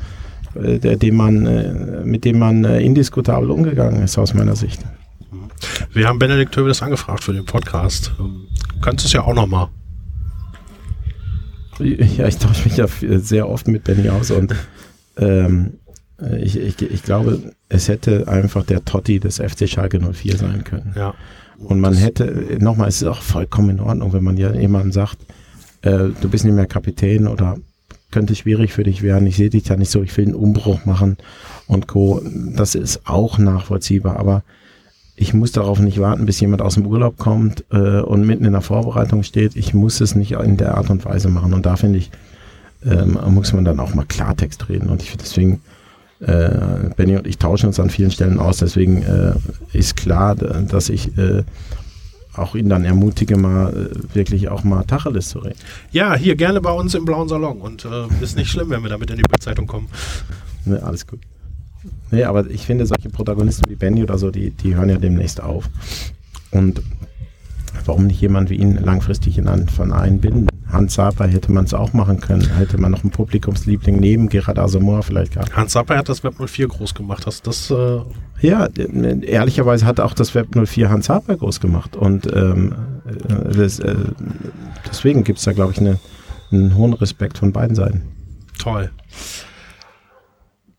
der, dem man, äh, mit dem man äh, indiskutabel umgegangen ist, aus meiner Sicht.
Wir haben Benedikt Hövedes angefragt für den Podcast. Ähm, Kannst du es ja auch nochmal.
Ja, ich tausche mich ja sehr oft mit Benny aus und ähm, äh, ich, ich, ich glaube, es hätte einfach der Totti des FC Schalke 04 sein können.
Ja.
Und man hätte, nochmal, es ist auch vollkommen in Ordnung, wenn man ja jemandem sagt, äh, du bist nicht mehr Kapitän oder könnte schwierig für dich werden, ich sehe dich da nicht so, ich will einen Umbruch machen und Co. Das ist auch nachvollziehbar, aber ich muss darauf nicht warten, bis jemand aus dem Urlaub kommt äh, und mitten in der Vorbereitung steht. Ich muss es nicht in der Art und Weise machen. Und da finde ich, ähm, muss man dann auch mal Klartext reden. Und ich finde deswegen, äh, Benny und ich tauschen uns an vielen Stellen aus. Deswegen äh, ist klar, dass ich äh, auch ihn dann ermutige, mal äh, wirklich auch mal Tacheles zu reden.
Ja, hier gerne bei uns im blauen Salon. Und äh, ist nicht schlimm, wenn wir damit in die Bildzeitung kommen.
Ne, alles gut. Nee, aber ich finde, solche Protagonisten wie Benny oder so, die, die hören ja demnächst auf. Und warum nicht jemand wie ihn langfristig in einen Verein binden? Hans Saper hätte man es auch machen können. Hätte man noch einen Publikumsliebling neben Gerhard Asamoah vielleicht gehabt.
Hans Sapper hat das Web 04 groß gemacht. Hast das, äh,
Ja, äh, ehrlicherweise hat auch das Web 04 Hans Saper groß gemacht. Und ähm, äh, das, äh, deswegen gibt es da, glaube ich, eine, einen hohen Respekt von beiden Seiten.
toll.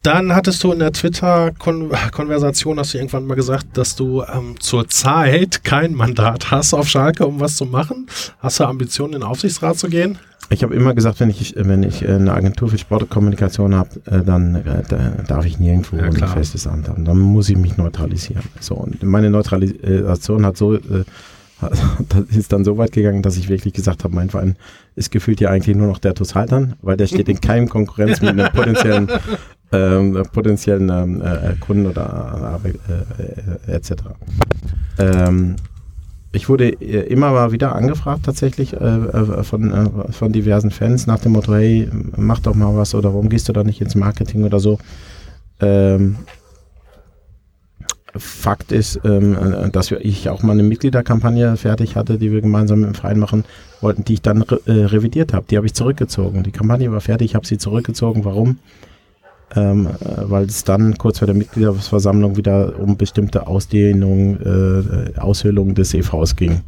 Dann hattest du in der Twitter-Konversation, hast du irgendwann mal gesagt, dass du ähm, zurzeit kein Mandat hast auf Schalke, um was zu machen. Hast du Ambitionen, in den Aufsichtsrat zu gehen?
Ich habe immer gesagt, wenn ich, wenn ich eine Agentur für Sportkommunikation habe, äh, dann äh, da darf ich nirgendwo ja, ein festes Amt haben. Dann muss ich mich neutralisieren. So, und meine Neutralisation hat so, äh, das ist dann so weit gegangen, dass ich wirklich gesagt habe, mein Verein ist gefühlt ja eigentlich nur noch der TuS Haltern, weil der steht in keinem Konkurrenz mit einem potenziellen ähm, potenziellen ähm, äh, Kunden oder äh, äh, etc. Ähm, ich wurde äh, immer mal wieder angefragt tatsächlich äh, äh, von, von diversen Fans nach dem Motto, hey, mach doch mal was oder warum gehst du da nicht ins Marketing oder so. Ähm, Fakt ist, ähm, dass wir, ich auch mal eine Mitgliederkampagne fertig hatte, die wir gemeinsam mit dem Verein machen wollten, die ich dann re äh, revidiert habe. Die habe ich zurückgezogen. Die Kampagne war fertig, ich habe sie zurückgezogen. Warum? ähm, äh, weil es dann kurz vor der Mitgliederversammlung wieder um bestimmte Ausdehnung, äh, Aushöhlung des EVs ging.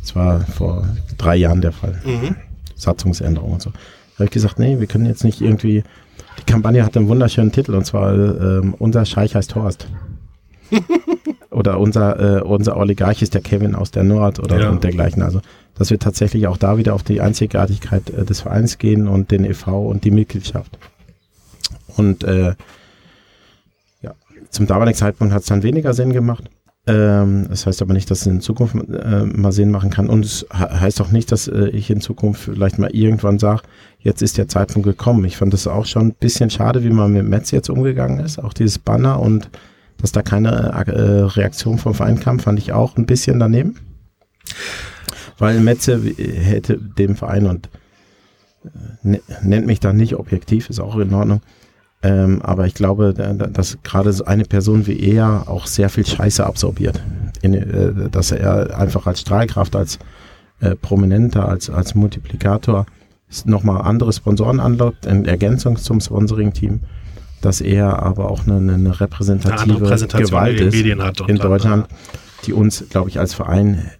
Das war vor drei Jahren der Fall. Mhm. Satzungsänderung und so. Da habe ich gesagt, nee, wir können jetzt nicht irgendwie. Die Kampagne hat einen wunderschönen Titel und zwar ähm, Unser Scheich heißt Horst. Oder unser, äh, unser Oligarch ist der Kevin aus der Nord oder ja. und dergleichen. Also, dass wir tatsächlich auch da wieder auf die Einzigartigkeit äh, des Vereins gehen und den e.V. und die Mitgliedschaft. Und äh, ja, zum damaligen Zeitpunkt hat es dann weniger Sinn gemacht. Ähm, das heißt aber nicht, dass es in Zukunft äh, mal Sinn machen kann. Und es heißt auch nicht, dass äh, ich in Zukunft vielleicht mal irgendwann sage, jetzt ist der Zeitpunkt gekommen. Ich fand das auch schon ein bisschen schade, wie man mit Metz jetzt umgegangen ist. Auch dieses Banner und dass da keine äh, Reaktion vom Verein kam, fand ich auch ein bisschen daneben. Weil Metze hätte dem Verein und äh, nennt mich da nicht objektiv, ist auch in Ordnung, ähm, aber ich glaube, dass gerade so eine Person wie er auch sehr viel Scheiße absorbiert. In, äh, dass er einfach als Strahlkraft, als äh, Prominenter, als, als Multiplikator nochmal andere Sponsoren anlockt, in Ergänzung zum Sponsoring-Team, dass er aber auch eine, eine repräsentative eine Gewalt ist in Deutschland, ja. die uns, glaube ich, als Verein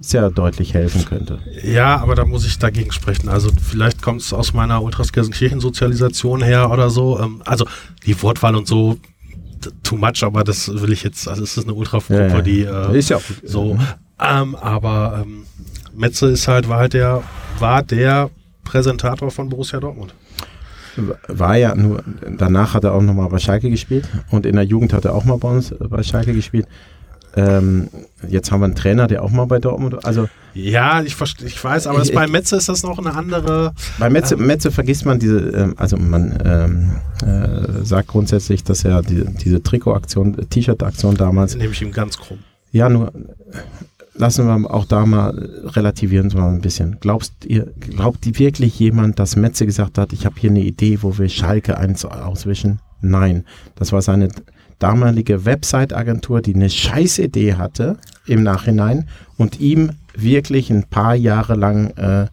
sehr deutlich helfen könnte.
Ja, aber da muss ich dagegen sprechen. Also vielleicht kommt es aus meiner Ultraskirchenkirchen-Sozialisation her oder so. Ähm, also die Wortwahl und so too much, aber das will ich jetzt, also es ist eine Ultragruppe, ja, ja. die äh, ist ja auch so. Ähm, aber ähm, Metze ist halt, war halt der, war der Präsentator von Borussia Dortmund.
War ja nur, danach hat er auch nochmal bei Schalke gespielt und in der Jugend hat er auch mal bei uns bei Schalke gespielt. Ähm, jetzt haben wir einen Trainer, der auch mal bei Dortmund. Also
ja, ich, ich weiß, aber ich, bei Metze ist das noch eine andere.
Bei Metze, ähm, Metze vergisst man diese, ähm, also man ähm, äh, sagt grundsätzlich, dass er die, diese Trikotaktion, T-Shirt-Aktion damals.
Nehme ich ihm ganz krumm.
Ja, nur lassen wir auch da mal relativieren so ein bisschen. Glaubst ihr, glaubt wirklich jemand, dass Metze gesagt hat, ich habe hier eine Idee, wo wir Schalke eins auswischen? Nein, das war seine damalige Website-Agentur, die eine scheiß Idee hatte im Nachhinein und ihm wirklich ein paar Jahre lang äh,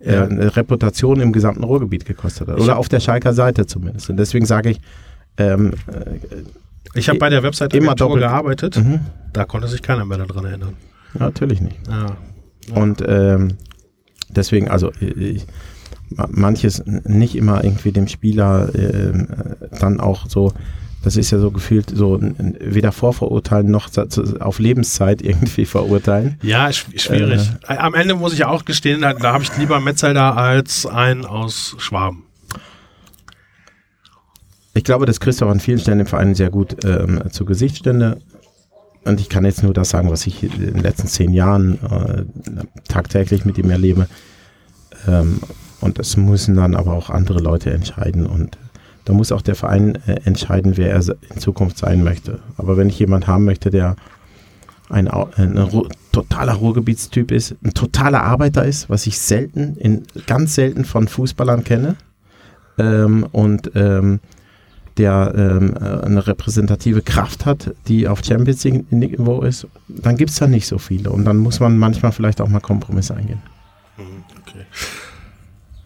äh eine Reputation im gesamten Ruhrgebiet gekostet hat. Oder auf der Schalker Seite zumindest. Und deswegen sage ich, ähm,
äh, ich habe bei der Website immer doppelt gearbeitet. Mhm. Da konnte sich keiner mehr daran erinnern.
Natürlich nicht. Ja. Ja. Und ähm, deswegen, also ich, manches nicht immer irgendwie dem Spieler äh, dann auch so das ist ja so gefühlt so weder vorverurteilen noch auf Lebenszeit irgendwie verurteilen.
Ja, schwierig. Äh, Am Ende muss ich auch gestehen, da, da habe ich lieber Metzelder als einen aus Schwaben.
Ich glaube, dass Christoph an vielen Stellen im Verein sehr gut ähm, zu Gesicht stände. Und ich kann jetzt nur das sagen, was ich in den letzten zehn Jahren äh, tagtäglich mit ihm erlebe. Ähm, und es müssen dann aber auch andere Leute entscheiden. Und da muss auch der Verein äh, entscheiden, wer er in Zukunft sein möchte. Aber wenn ich jemanden haben möchte, der ein, ein, ein, totaler Ruhrgebietstyp ist, ein totaler Arbeiter ist, was ich selten, in, ganz selten von Fußballern kenne, ähm, und ähm, der ähm, äh, eine repräsentative Kraft hat, die auf Champions League-Niveau ist, dann gibt es da nicht so viele. Und dann muss man manchmal vielleicht auch mal Kompromisse eingehen. Mhm, okay.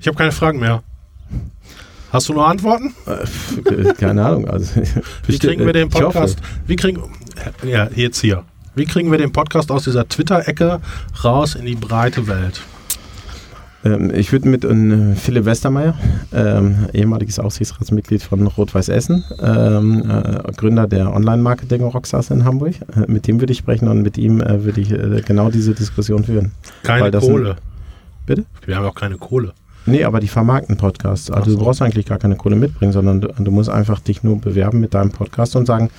Ich habe keine Fragen mehr. Hast du noch Antworten?
Äh, keine Ahnung. Also,
wie kriegen wir den Podcast? Wie kriegen ja jetzt hier? Wie kriegen wir den Podcast aus dieser Twitter-Ecke raus in die breite Welt?
Ähm, ich würde mit äh, Philipp Westermeier, ähm, ehemaliges Aufsichtsratsmitglied von Rot-Weiß Essen, ähm, äh, Gründer der Online-Marketing Rockstars in Hamburg, äh, mit dem würde ich sprechen und mit ihm äh, würde ich äh, genau diese Diskussion führen.
Keine Kohle.
Ein, bitte?
Wir haben auch keine Kohle.
Nee, aber die vermarkten Podcasts. Also so. du brauchst eigentlich gar keine Kohle mitbringen, sondern du, du musst einfach dich nur bewerben mit deinem Podcast und sagen,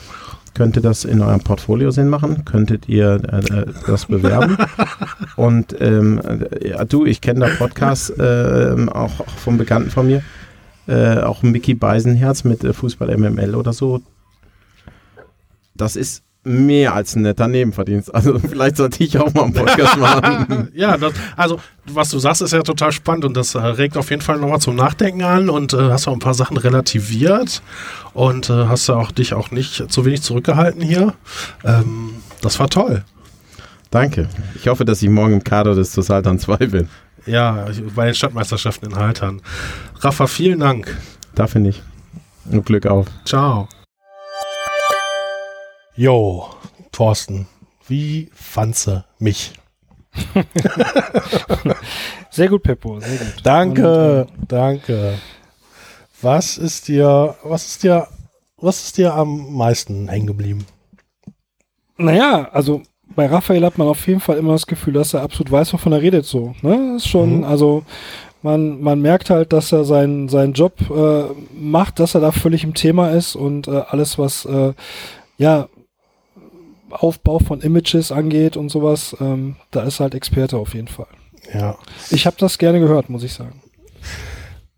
könnte das in eurem Portfolio Sinn machen? Könntet ihr äh, das bewerben? und ähm, ja, du, ich kenne da Podcasts äh, auch, auch vom Bekannten von mir, äh, auch Mickey Beisenherz mit äh, Fußball MML oder so. Das ist mehr als ein netter Nebenverdienst. Also vielleicht sollte ich auch mal einen Podcast machen.
ja, das, also was du sagst, ist ja total spannend und das äh, regt auf jeden Fall nochmal zum Nachdenken an und äh, hast auch ein paar Sachen relativiert und äh, hast ja auch dich auch nicht zu wenig zurückgehalten hier. Ähm, das war toll.
Danke. Ich hoffe, dass ich morgen im Kader des Tosaltern 2 bin.
Ja, bei den Stadtmeisterschaften in Haltern. Rafa, vielen Dank.
Dafür nicht. Und Glück auf.
Ciao. Jo, Thorsten, wie fandst du mich?
sehr gut, Peppo, sehr gut.
Danke, Und, äh, danke. Was ist dir, was ist dir, was ist dir am meisten hängen geblieben?
Naja, also bei Raphael hat man auf jeden Fall immer das Gefühl, dass er absolut weiß, wovon er redet so. Ne? Ist schon, mhm. also man, man merkt halt, dass er seinen, seinen Job äh, macht, dass er da völlig im Thema ist und äh, alles, was äh, ja Aufbau von Images angeht und sowas, ähm, da ist halt Experte auf jeden Fall.
Ja.
Ich habe das gerne gehört, muss ich sagen.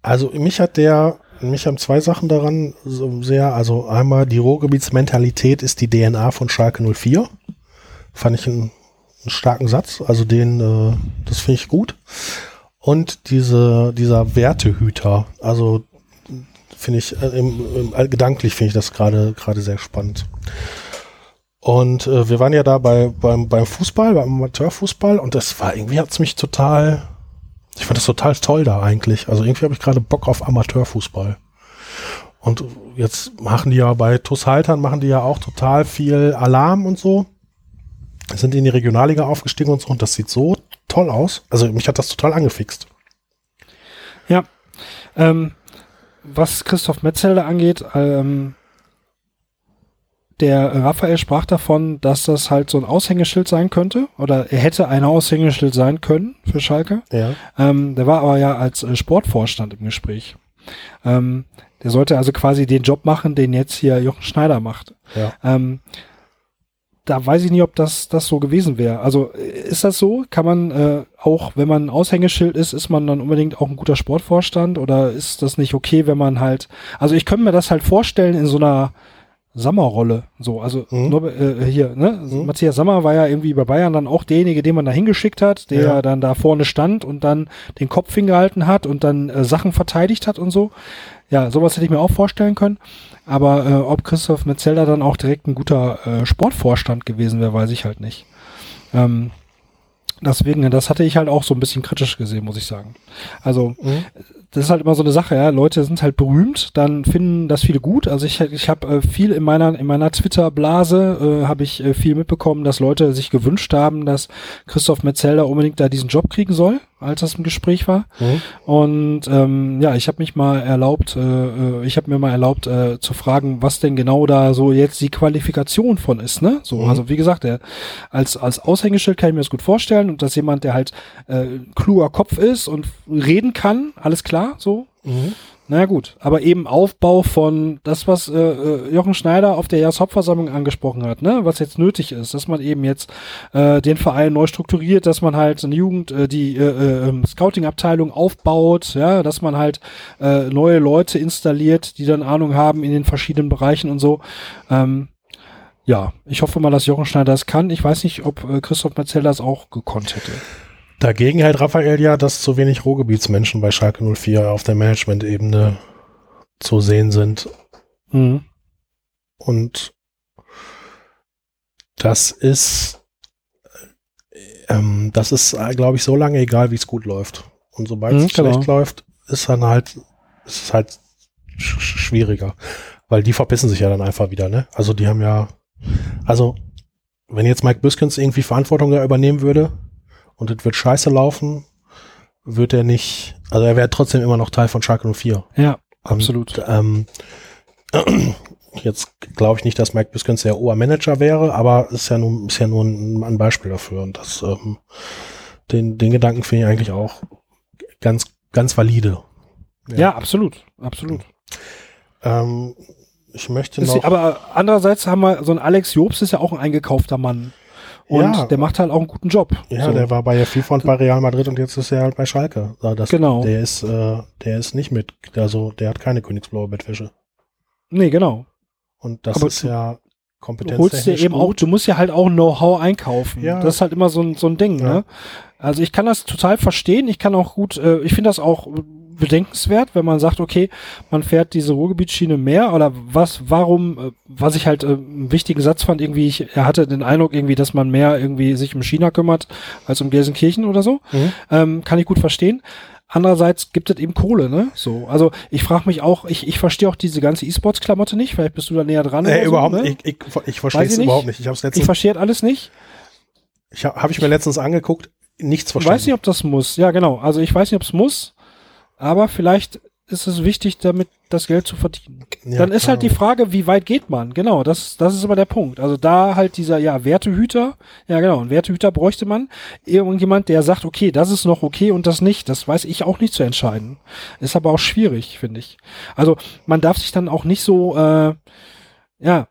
Also mich hat der, mich haben zwei Sachen daran so sehr, also einmal die Ruhrgebietsmentalität ist die DNA von Schalke 04. Fand ich einen, einen starken Satz, also den, äh, das finde ich gut. Und diese, dieser Wertehüter, also finde ich, äh, im, im, gedanklich finde ich das gerade gerade sehr spannend. Und äh, wir waren ja da bei, beim, beim Fußball, beim Amateurfußball und das war irgendwie hat es mich total, ich fand das total toll da eigentlich. Also irgendwie habe ich gerade Bock auf Amateurfußball. Und jetzt machen die ja bei TuS Haltern machen die ja auch total viel Alarm und so. Sind in die Regionalliga aufgestiegen und so und das sieht so toll aus. Also mich hat das total angefixt.
Ja. Ähm, was Christoph Metzelder angeht, ähm, der Raphael sprach davon, dass das halt so ein Aushängeschild sein könnte oder er hätte ein Aushängeschild sein können für Schalke.
Ja.
Ähm, der war aber ja als äh, Sportvorstand im Gespräch. Ähm, der sollte also quasi den Job machen, den jetzt hier Jochen Schneider macht.
Ja.
Ähm, da weiß ich nicht, ob das, das so gewesen wäre. Also äh, ist das so? Kann man äh, auch, wenn man ein Aushängeschild ist, ist man dann unbedingt auch ein guter Sportvorstand oder ist das nicht okay, wenn man halt, also ich könnte mir das halt vorstellen in so einer Sammerrolle. So, also mhm. nur, äh, hier, ne? Mhm. Matthias Sammer war ja irgendwie bei Bayern dann auch derjenige, den man da hingeschickt hat, der ja. dann da vorne stand und dann den Kopf hingehalten hat und dann äh, Sachen verteidigt hat und so. Ja, sowas hätte ich mir auch vorstellen können. Aber äh, ob Christoph Metzelder dann auch direkt ein guter äh, Sportvorstand gewesen wäre, weiß ich halt nicht. Ähm, deswegen, das hatte ich halt auch so ein bisschen kritisch gesehen, muss ich sagen. Also, mhm das ist halt immer so eine Sache, ja. Leute sind halt berühmt, dann finden das viele gut. Also ich, ich habe äh, viel in meiner in meiner Twitter-Blase äh, habe ich äh, viel mitbekommen, dass Leute sich gewünscht haben, dass Christoph Metzelder unbedingt da diesen Job kriegen soll, als das im Gespräch war. Mhm. Und ähm, ja, ich habe mich mal erlaubt, äh, äh ich habe mir mal erlaubt äh, zu fragen, was denn genau da so jetzt die Qualifikation von ist, ne? So, mhm. also wie gesagt, der als als Aushängeschild kann ich mir das gut vorstellen und dass jemand, der halt äh, kluger Kopf ist und reden kann, alles klar klar, so. Mhm. Naja gut, aber eben Aufbau von das, was äh, äh, Jochen Schneider auf der Jahreshauptversammlung angesprochen hat, ne, was jetzt nötig ist, dass man eben jetzt äh, den Verein neu strukturiert, dass man halt eine Jugend, äh, die äh, äh, ähm, Scouting-Abteilung aufbaut, ja, dass man halt äh, neue Leute installiert, die dann Ahnung haben in den verschiedenen Bereichen und so. Ähm, ja, ich hoffe mal, dass Jochen Schneider das kann. Ich weiß nicht, ob äh, Christoph Marcell das auch gekonnt hätte.
Dagegen hält Raphael ja, dass zu wenig Ruhrgebietsmenschen bei Schalke 04 auf der Management-Ebene zu sehen sind.
Mhm.
Und das ist, ähm, das ist, glaube ich, so lange egal, wie es gut läuft. Und sobald mhm, es genau. schlecht läuft, ist dann halt, ist es halt sch schwieriger. Weil die verpissen sich ja dann einfach wieder, ne? Also die haben ja, also, wenn jetzt Mike Biskins irgendwie Verantwortung da übernehmen würde, und es wird scheiße laufen, wird er nicht, also er wäre trotzdem immer noch Teil von Schalke 04.
Ja, absolut.
Und, ähm, jetzt glaube ich nicht, dass Mike Biskens der Obermanager wäre, aber ist ja nur, ist ja nur ein, ein Beispiel dafür. Und das, ähm, den, den Gedanken finde ich eigentlich auch ganz, ganz valide.
Ja, absolut, absolut.
Ähm, ich möchte
Ist,
noch.
aber andererseits haben wir so ein Alex Jobs ist ja auch ein eingekaufter Mann. Und
Ja.
der macht halt auch einen guten Job.
ja,
so.
der war bei FIFA und bei Real Madrid und jetzt ist er halt bei Schalke. Das,
Genau.
Der ist, äh, der ist nicht mit, also der hat keine Königsblaue Bettwäsche.
Nee, genau.
Und das
Aber
ist
du-
ja
Du
Kompetenz.
holst dir eben auch, du musst ja halt auch Know-how einkaufen.
Ja.
Das ist halt immer so ein, so ein Ding,
Ja.
ne? Also ich kann das total verstehen. Ich kann auch gut, äh, ich finde das auch bedenkenswert, wenn man sagt, okay, man fährt diese Ruhrgebietsschiene mehr oder was, warum, äh, was ich halt äh, einen wichtigen Satz fand, irgendwie, ich er hatte den Eindruck irgendwie, dass man mehr irgendwie sich um China kümmert als um Gelsenkirchen oder so.
Mhm.
Ähm, kann ich gut verstehen. Andererseits gibt es eben Kohle, ne? So, also ich frage mich auch, ich, ich verstehe auch diese ganze E-Sports-Klamotte nicht. Vielleicht bist du da näher dran.
Nee,
oder so,
überhaupt
ne?
nicht. Ich, ich, ich verstehe es
ich
überhaupt nicht. Ich habe es
Ich
letztens,
verstehe alles nicht.
ich habe hab ich mir letztens angeguckt, nichts
Ich
verstanden.
weiß nicht, ob das muss. Ja, genau. Also ich weiß nicht, ob es muss, aber vielleicht ist es wichtig, damit das Geld zu verdienen.
Ja,
Dann ist
klar.
halt die Frage, wie weit geht man? Genau, das, das ist immer der Punkt. Also da halt dieser, ja, Wertehüter, ja genau, ein Wertehüter bräuchte man. Irgendjemand, der sagt, okay, das ist noch okay und das nicht. Das weiß ich auch nicht zu entscheiden. Ist aber auch schwierig, finde ich. Also man darf sich dann auch nicht so, äh, ja,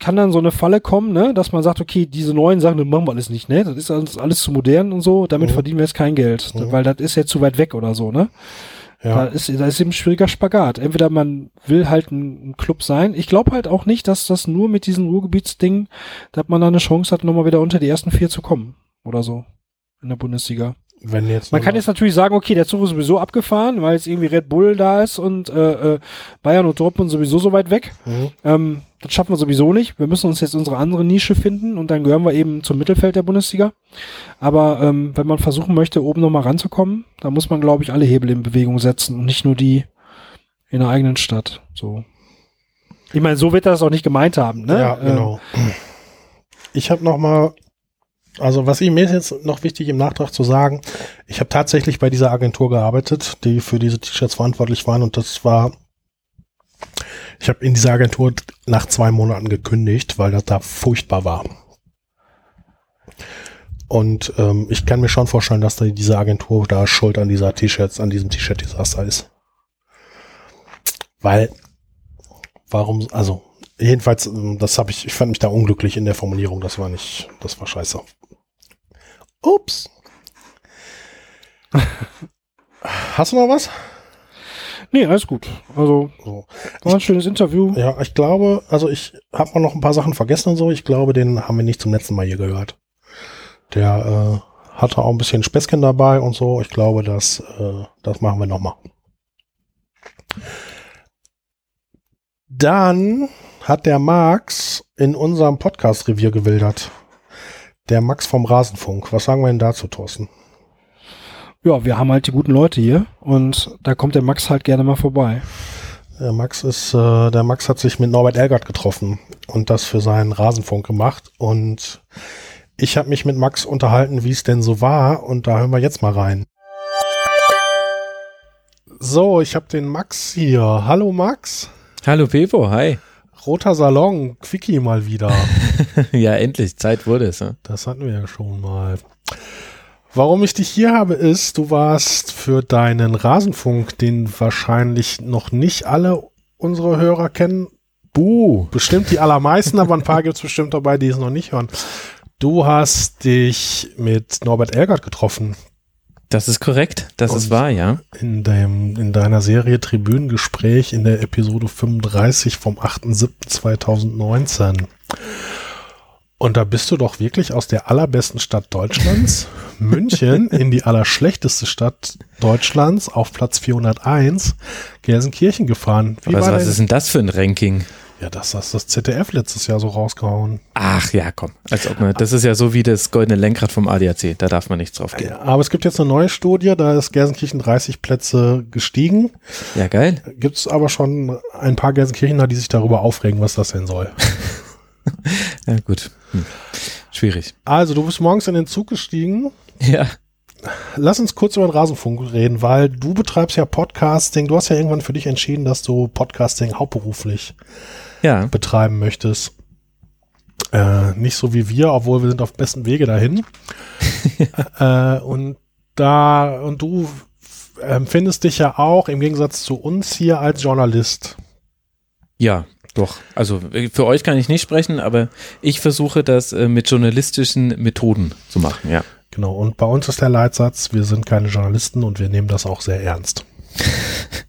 kann dann so eine Falle kommen, ne, dass man sagt, okay, diese neuen Sachen, das machen wir alles nicht, ne? Das ist alles, alles zu modern und so, damit
Mhm.
verdienen wir jetzt kein Geld,
Mhm.
weil das ist jetzt zu weit weg oder so, ne? Da
ja.
ist, da ist eben ein schwieriger Spagat. Entweder man will halt ein, ein Club sein. Ich glaube halt auch nicht, dass das nur mit diesem Ruhrgebietsding, dass man da eine Chance hat, nochmal wieder unter die ersten vier zu kommen. Oder so. In der Bundesliga.
Wenn jetzt
Man kann jetzt natürlich sagen, okay, der Zug ist sowieso abgefahren, weil jetzt irgendwie Red Bull da ist und äh, äh, Bayern und Dortmund sowieso so weit weg.
Mhm.
Ähm, das schaffen wir sowieso nicht. Wir müssen uns jetzt unsere andere Nische finden und dann gehören wir eben zum Mittelfeld der Bundesliga. Aber ähm, wenn man versuchen möchte, oben nochmal ranzukommen, dann muss man, glaube ich, alle Hebel in Bewegung setzen und nicht nur die in der eigenen Stadt. So. Ich meine, so wird er das auch nicht gemeint haben, ne?
Ja, genau. Ich habe noch mal, also was ich mir ist jetzt noch wichtig im Nachtrag zu sagen, ich habe tatsächlich bei dieser Agentur gearbeitet, die für diese T-Shirts verantwortlich waren und das war, ich habe in dieser Agentur nach zwei Monaten gekündigt, weil das da furchtbar war. Und ähm, ich kann mir schon vorstellen, dass da diese Agentur da schuld an dieser T-Shirts, an diesem T-Shirt-Desaster ist. Weil, warum, also jedenfalls, ähm, das habe ich, ich fand mich da unglücklich in der Formulierung. Das war nicht, das war scheiße. Ups. Hast du noch was?
Nee, alles gut. Also,
So.
war ein schönes Interview.
Ja, ich glaube, also ich habe mal noch ein paar Sachen vergessen und so. Ich glaube, den haben wir nicht zum letzten Mal hier gehört. Der äh, hatte auch ein bisschen Späßchen dabei und so. Ich glaube, das, äh, das machen wir noch mal. Dann hat der Max in unserem Podcast-Revier gewildert. Der Max vom Rasenfunk. Was sagen wir denn dazu, Thorsten?
Ja, wir haben halt die guten Leute hier und da kommt der Max halt gerne mal vorbei.
Der Max ist, äh, der Max hat sich mit Norbert Elgert getroffen und das für seinen Rasenfunk gemacht. Und ich habe mich mit Max unterhalten, wie es denn so war. Und da hören wir jetzt mal rein. So, ich habe den Max hier. Hallo Max.
Hallo Pepo, hi.
Roter Salon, Quickie mal wieder.
ja, endlich, Zeit wurde es. Ne?
Das hatten wir ja schon mal. Warum ich dich hier habe, ist, du warst für deinen Rasenfunk, den wahrscheinlich noch nicht alle unsere Hörer kennen. Buh. Bestimmt die allermeisten, aber ein paar gibt es bestimmt dabei, die es noch nicht hören. Du hast dich mit Norbert Elgert getroffen
Das ist korrekt, das
Und-
ist wahr, ja.
in, dem, in deiner Serie Tribünengespräch in der Episode 35 vom 8.7.2019. Und da bist du doch wirklich aus der allerbesten Stadt Deutschlands, München, in die allerschlechteste Stadt Deutschlands auf Platz 401, Gelsenkirchen gefahren. Wie
Was,
war
was ist denn das für ein Ranking?
Ja, das hast das ZDF letztes Jahr so rausgehauen.
Ach ja, komm. Als ob man, das ist ja so wie das goldene Lenkrad vom ADAC, da darf man nichts drauf geben.
Ja, aber es gibt jetzt eine neue Studie, da ist Gelsenkirchen 30 Plätze gestiegen.
Ja, geil.
Gibt es aber schon ein paar Gelsenkirchener, die sich darüber aufregen, was das denn soll.
Ja, gut. Hm. Schwierig.
Also, du bist morgens in den Zug gestiegen.
Ja.
lass uns kurz über den Rasenfunk reden, weil du betreibst ja Podcasting. Du hast ja irgendwann für dich entschieden, dass du Podcasting hauptberuflich
Ja,
betreiben möchtest. Äh, nicht so wie wir, obwohl wir sind auf besten Wege dahin. äh, und da, und du empfindest dich ja auch im Gegensatz zu uns hier als Journalist.
Ja, doch. Also äh, für euch kann ich nicht sprechen, aber ich versuche das äh, mit journalistischen Methoden zu machen, ja.
Genau. Und bei uns ist der Leitsatz, wir sind keine Journalisten und wir nehmen das auch sehr ernst.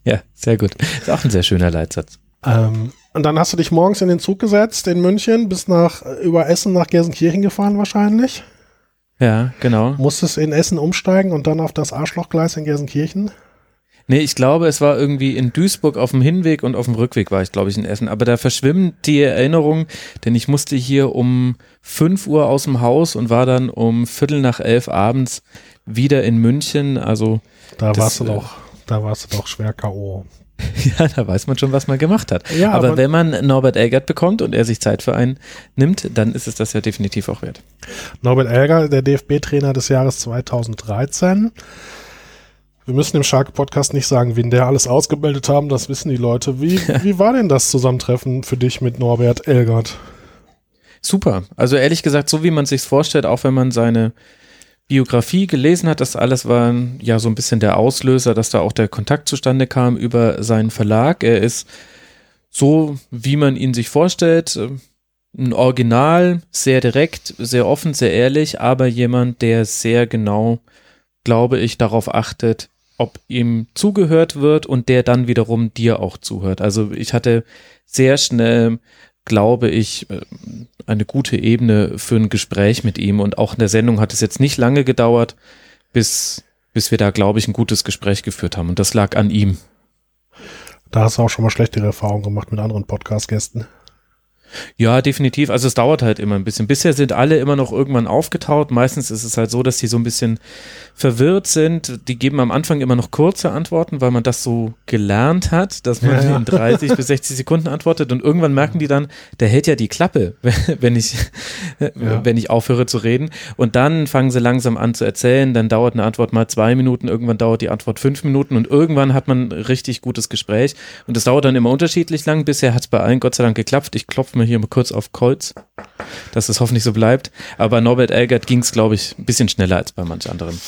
Ja, sehr gut. Ist auch ein sehr schöner Leitsatz.
Ähm, und dann hast du dich morgens in den Zug gesetzt in München, bis nach, über Essen nach Gelsenkirchen gefahren wahrscheinlich.
Ja, genau.
Musstest in Essen umsteigen und dann auf das Arschlochgleis in Gelsenkirchen.
Nee, ich glaube, es war irgendwie in Duisburg auf dem Hinweg und auf dem Rückweg war ich, glaube ich, in Essen. Aber da verschwimmen die Erinnerungen, denn ich musste hier um 5 Uhr aus dem Haus und war dann um Viertel nach elf abends wieder in München. Also
Da warst du
äh,
doch, da warst du doch schwer K.O.
ja, da weiß man schon, was man gemacht hat.
Ja,
aber,
aber-
wenn man Norbert Elgert bekommt und er sich Zeit für einen nimmt, dann ist es das ja definitiv auch wert.
Norbert Elger, der DFB-Trainer des Jahres 2013. Wir müssen im Schalke-Podcast nicht sagen, wen der alles ausgebildet haben, das wissen die Leute. Wie, wie war denn das Zusammentreffen für dich mit Norbert Elgert?
Super. Also ehrlich gesagt, so wie man sich's vorstellt, auch wenn man seine Biografie gelesen hat, das alles war ja so ein bisschen der Auslöser, dass da auch der Kontakt zustande kam über seinen Verlag. Er ist so, wie man ihn sich vorstellt, äh, ein Original, sehr direkt, sehr offen, sehr ehrlich, aber jemand, der sehr genau, glaube ich, darauf achtet, ob ihm zugehört wird und der dann wiederum dir auch zuhört. Also ich hatte sehr schnell, glaube ich, äh, eine gute Ebene für ein Gespräch mit ihm und auch in der Sendung hat es jetzt nicht lange gedauert, bis, bis wir da, glaube ich, ein gutes Gespräch geführt haben und das lag an ihm.
Da hast du auch schon mal schlechtere Erfahrungen gemacht mit anderen Podcast-Gästen.
Ja, definitiv. Also es dauert halt immer ein bisschen. Bisher sind alle immer noch irgendwann aufgetaut. Meistens ist es halt so, dass die so ein bisschen verwirrt sind. Die geben am Anfang immer noch kurze Antworten, weil man das so gelernt hat, dass man
Ja,
in 30 bis 60 Sekunden antwortet und irgendwann merken die dann, der hält ja die Klappe, wenn ich,
Ja.
wenn ich aufhöre zu reden. Und dann fangen sie langsam an zu erzählen. Dann dauert eine Antwort mal zwei Minuten, irgendwann dauert die Antwort fünf Minuten und irgendwann hat man ein richtig gutes Gespräch. Und das dauert dann immer unterschiedlich lang. Bisher hat es bei allen Gott sei Dank geklappt. Ich klopfe mir hier mal kurz auf Kreuz, dass es hoffentlich so bleibt. Aber bei Norbert Elgert ging es, glaube ich, ein bisschen schneller als bei manch anderen.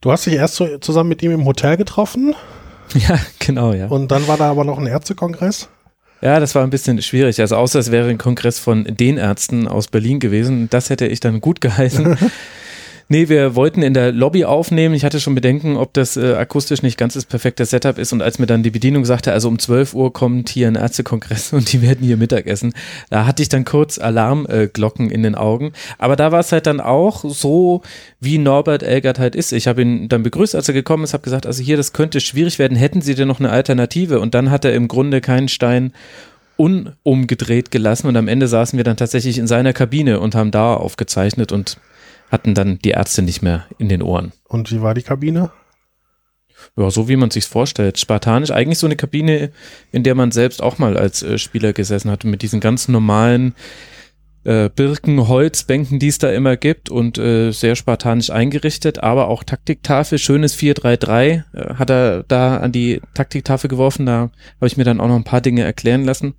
Du hast dich erst so, zusammen mit ihm im Hotel getroffen
Ja, genau, ja.
und dann war da aber noch ein Ärztekongress.
Ja, das war ein bisschen schwierig. Also außer es wäre ein Kongress von den Ärzten aus Berlin gewesen. Das hätte ich dann gut geheißen. Nee, wir wollten in der Lobby aufnehmen. Ich hatte schon Bedenken, ob das äh, akustisch nicht ganz das perfekte Setup ist. Und als mir dann die Bedienung sagte, also um 12 Uhr kommt hier ein Ärztekongress und die werden hier Mittagessen, da hatte ich dann kurz Alarmglocken äh, in den Augen. Aber da war es halt dann auch so, wie Norbert Elgert halt ist. Ich habe ihn dann begrüßt, als er gekommen ist, habe gesagt, also hier, das könnte schwierig werden. Hätten Sie denn noch eine Alternative? Und dann hat er im Grunde keinen Stein unumgedreht gelassen und am Ende saßen wir dann tatsächlich in seiner Kabine und haben da aufgezeichnet und hatten dann die Ärzte nicht mehr in den Ohren.
Und wie war die Kabine?
Ja, so wie man sich's vorstellt. Spartanisch, eigentlich so eine Kabine, in der man selbst auch mal als äh, Spieler gesessen hatte, mit diesen ganz normalen äh, Birken, Holzbänken, die es da immer gibt und äh, sehr spartanisch eingerichtet, aber auch Taktiktafel, schönes 4-3-3 äh, hat er da an die Taktiktafel geworfen, da habe ich mir dann auch noch ein paar Dinge erklären lassen.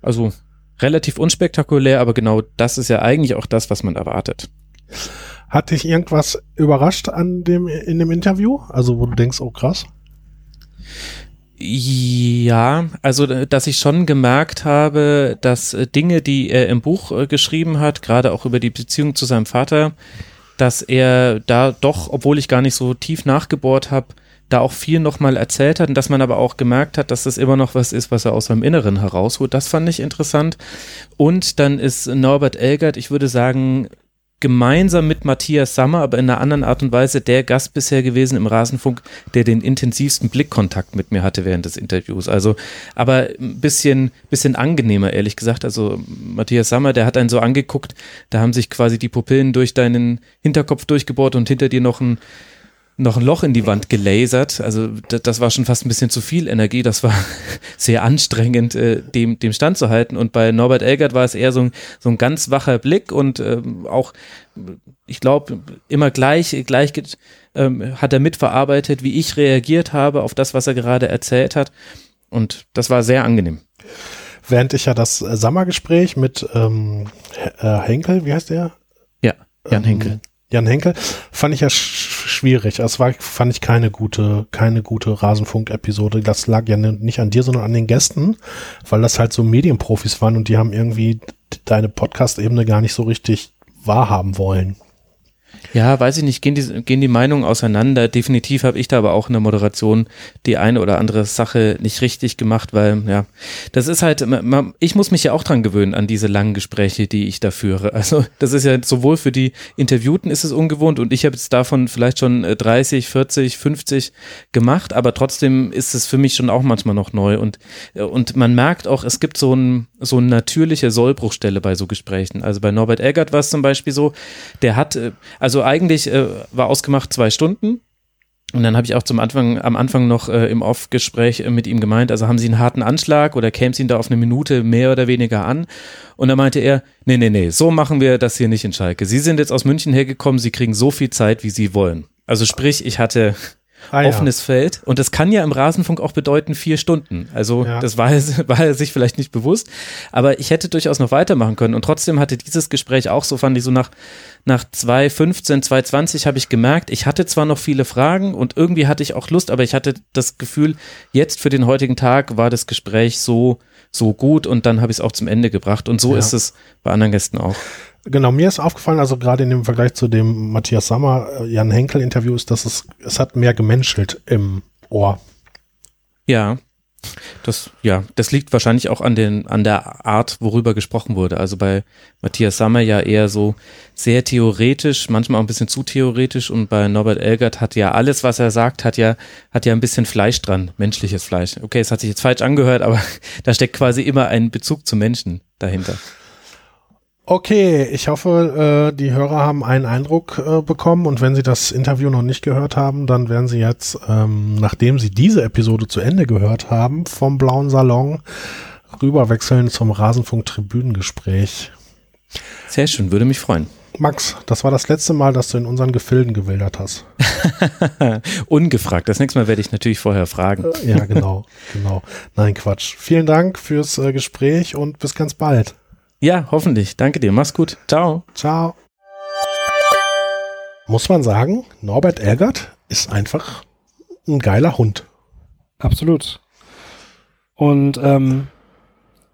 Also relativ unspektakulär, aber genau das ist ja eigentlich auch das, was man erwartet.
Hat dich irgendwas überrascht an dem, in dem Interview? Also, wo du denkst, oh krass.
Ja, also dass ich schon gemerkt habe, dass äh, Dinge, die er im Buch äh, geschrieben hat, gerade auch über die Beziehung zu seinem Vater, dass er da doch, obwohl ich gar nicht so tief nachgebohrt habe, da auch viel nochmal erzählt hat und dass man aber auch gemerkt hat, dass das immer noch was ist, was er aus seinem Inneren herausholt. Das fand ich interessant. Und dann ist Norbert Elgert, ich würde sagen, gemeinsam mit Matthias Sammer, aber in einer anderen Art und Weise der Gast bisher gewesen im Rasenfunk, der den intensivsten Blickkontakt mit mir hatte während des Interviews. Also, aber ein bisschen, bisschen angenehmer, ehrlich gesagt. Also, Matthias Sammer, der hat einen so angeguckt, da haben sich quasi die Pupillen durch deinen Hinterkopf durchgebohrt und hinter dir noch ein noch ein Loch in die Wand gelasert. Also das, das war schon fast ein bisschen zu viel Energie. Das war sehr anstrengend, äh, dem, dem Stand zu halten. Und bei Norbert Elgert war es eher so ein, so ein ganz wacher Blick und ähm, auch, ich glaube, immer gleich, gleich ähm, hat er mitverarbeitet, wie ich reagiert habe auf das, was er gerade erzählt hat. Und das war sehr angenehm.
Während ich ja das äh, Sommergespräch mit ähm, äh, Henkel, wie heißt der?
Ja, Jan Henkel. Ähm,
Jan Henkel, fand ich ja sch schwierig. Es war, fand ich keine gute, keine gute Rasenfunk-Episode. Das lag ja nicht an dir, sondern an den Gästen, weil das halt so Medienprofis waren und die haben irgendwie deine Podcast-Ebene gar nicht so richtig wahrhaben wollen.
Ja, weiß ich nicht, gehen die, gehen die Meinungen auseinander. Definitiv habe ich da aber auch in der Moderation die eine oder andere Sache nicht richtig gemacht, weil, ja, das ist halt, ich muss mich ja auch dran gewöhnen an diese langen Gespräche, die ich da führe. Also, das ist ja sowohl für die Interviewten ist es ungewohnt und ich habe jetzt davon vielleicht schon 30, 40, 50 gemacht, aber trotzdem ist es für mich schon auch manchmal noch neu und, und man merkt auch, es gibt so ein, so eine natürliche Sollbruchstelle bei so Gesprächen. Also bei Norbert Eggert war es zum Beispiel so, der hat, äh, also eigentlich äh, war ausgemacht zwei Stunden. Und dann habe ich auch zum Anfang, am Anfang noch äh, im Off-Gespräch äh, mit ihm gemeint, also haben Sie einen harten Anschlag oder käme es Ihnen da auf eine Minute mehr oder weniger an? Und dann meinte er, nee, nee, nee, so machen wir das hier nicht in Schalke. Sie sind jetzt aus München hergekommen, Sie kriegen so viel Zeit, wie Sie wollen. Also sprich, ich hatte ah, offenes ja. Feld. Und das kann ja im Rasenfunk auch bedeuten vier Stunden. Also ja. das war, war er sich vielleicht nicht bewusst. Aber ich hätte durchaus noch weitermachen können. Und trotzdem hatte dieses Gespräch auch so, fand ich so nach, nach 2.15, 2.20 habe ich gemerkt, ich hatte zwar noch viele Fragen und irgendwie hatte ich auch Lust, aber ich hatte das Gefühl, jetzt für den heutigen Tag war das Gespräch so, so gut und dann habe ich es auch zum Ende gebracht. Und so ja. ist es bei anderen Gästen auch.
Genau, mir ist aufgefallen, also gerade in dem Vergleich zu dem Matthias Sammer, äh, Jan Henkel Interview ist, dass es, es hat mehr gemenschelt im Ohr.
Ja, das, ja, das liegt wahrscheinlich auch an den, an der Art, worüber gesprochen wurde. Also bei Matthias Sammer ja eher so sehr theoretisch, manchmal auch ein bisschen zu theoretisch und bei Norbert Elgert hat ja alles, was er sagt, hat ja, hat ja ein bisschen Fleisch dran, menschliches Fleisch. Okay, es hat sich jetzt falsch angehört, aber da steckt quasi immer ein Bezug zu Menschen dahinter.
Okay, ich hoffe, äh, die Hörer haben einen Eindruck äh, bekommen und wenn sie das Interview noch nicht gehört haben, dann werden sie jetzt, ähm, nachdem sie diese Episode zu Ende gehört haben, vom Blauen Salon rüberwechseln zum Rasenfunk-Tribünengespräch.
Sehr schön, würde mich freuen.
Max, das war das letzte Mal, dass du in unseren Gefilden gewildert hast.
Ungefragt. Das nächste Mal werde ich natürlich vorher fragen.
ja, genau, genau. Nein, Quatsch. Vielen Dank fürs äh, Gespräch und bis ganz bald.
Ja, hoffentlich. Danke dir. Mach's gut. Ciao.
Ciao. Muss man sagen, Norbert Elgert ist einfach ein geiler Hund.
Absolut. Und ähm,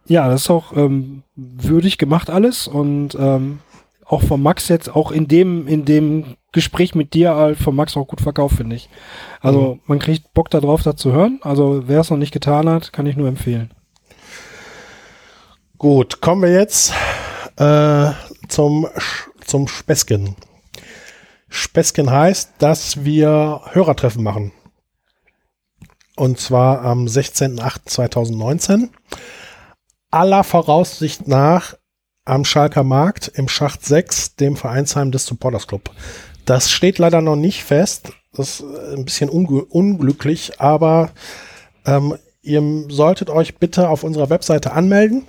ja, das ist auch ähm, würdig gemacht alles und ähm, auch von Max jetzt auch in dem in dem Gespräch mit dir halt von Max auch gut verkauft finde ich. Also mhm. man kriegt Bock darauf, da zu hören. Also wer es noch nicht getan hat, kann ich nur empfehlen.
Gut, kommen wir jetzt äh, zum, zum Spesken. Spesken heißt, dass wir Hörertreffen machen. Und zwar am 16.08.2019. Aller Voraussicht nach am Schalker Markt im Schacht 6, dem Vereinsheim des Supporters Club. Das steht leider noch nicht fest. Das ist ein bisschen unglücklich, aber ähm, ihr solltet euch bitte auf unserer Webseite anmelden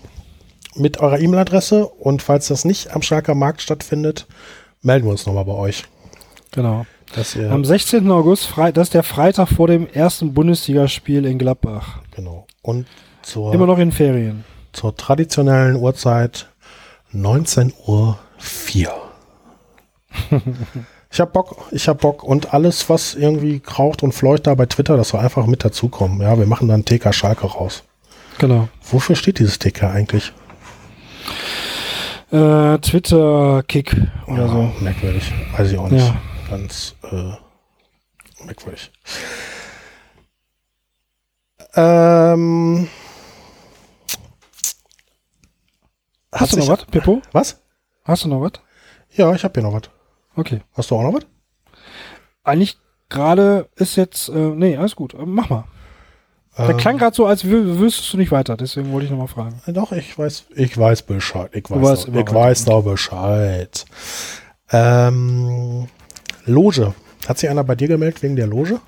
mit eurer E-Mail-Adresse und falls das nicht am Starker Markt stattfindet, melden wir uns nochmal bei euch.
Genau. Am 16. August, das ist der Freitag vor dem ersten Bundesligaspiel in Gladbach.
Genau. Und
zur, immer noch in Ferien.
Zur traditionellen Uhrzeit 19 Uhr 4. ich hab Bock, ich hab Bock und alles, was irgendwie kraucht und fleucht da bei Twitter, das soll einfach mit dazukommen. Ja, wir machen dann TK Schalke raus.
Genau.
Wofür steht dieses TK eigentlich?
Äh, Twitter-Kick oder ja, so.
Merkwürdig. Weiß ich auch nicht. Ja. Ganz äh, merkwürdig. Ähm,
Hast du noch was, Pippo?
Was?
Hast du noch was?
Ja, ich habe hier noch was.
Okay.
Hast du auch noch was?
Eigentlich gerade ist jetzt, äh, nee, alles gut. Mach mal. Der ähm, klang gerade so, als wüsstest du nicht weiter, deswegen wollte ich nochmal fragen.
Doch, ich weiß, ich weiß Bescheid. Ich weiß, doch, ich weiß doch Bescheid. Ähm, Loge. Hat sich einer bei dir gemeldet wegen der Loge?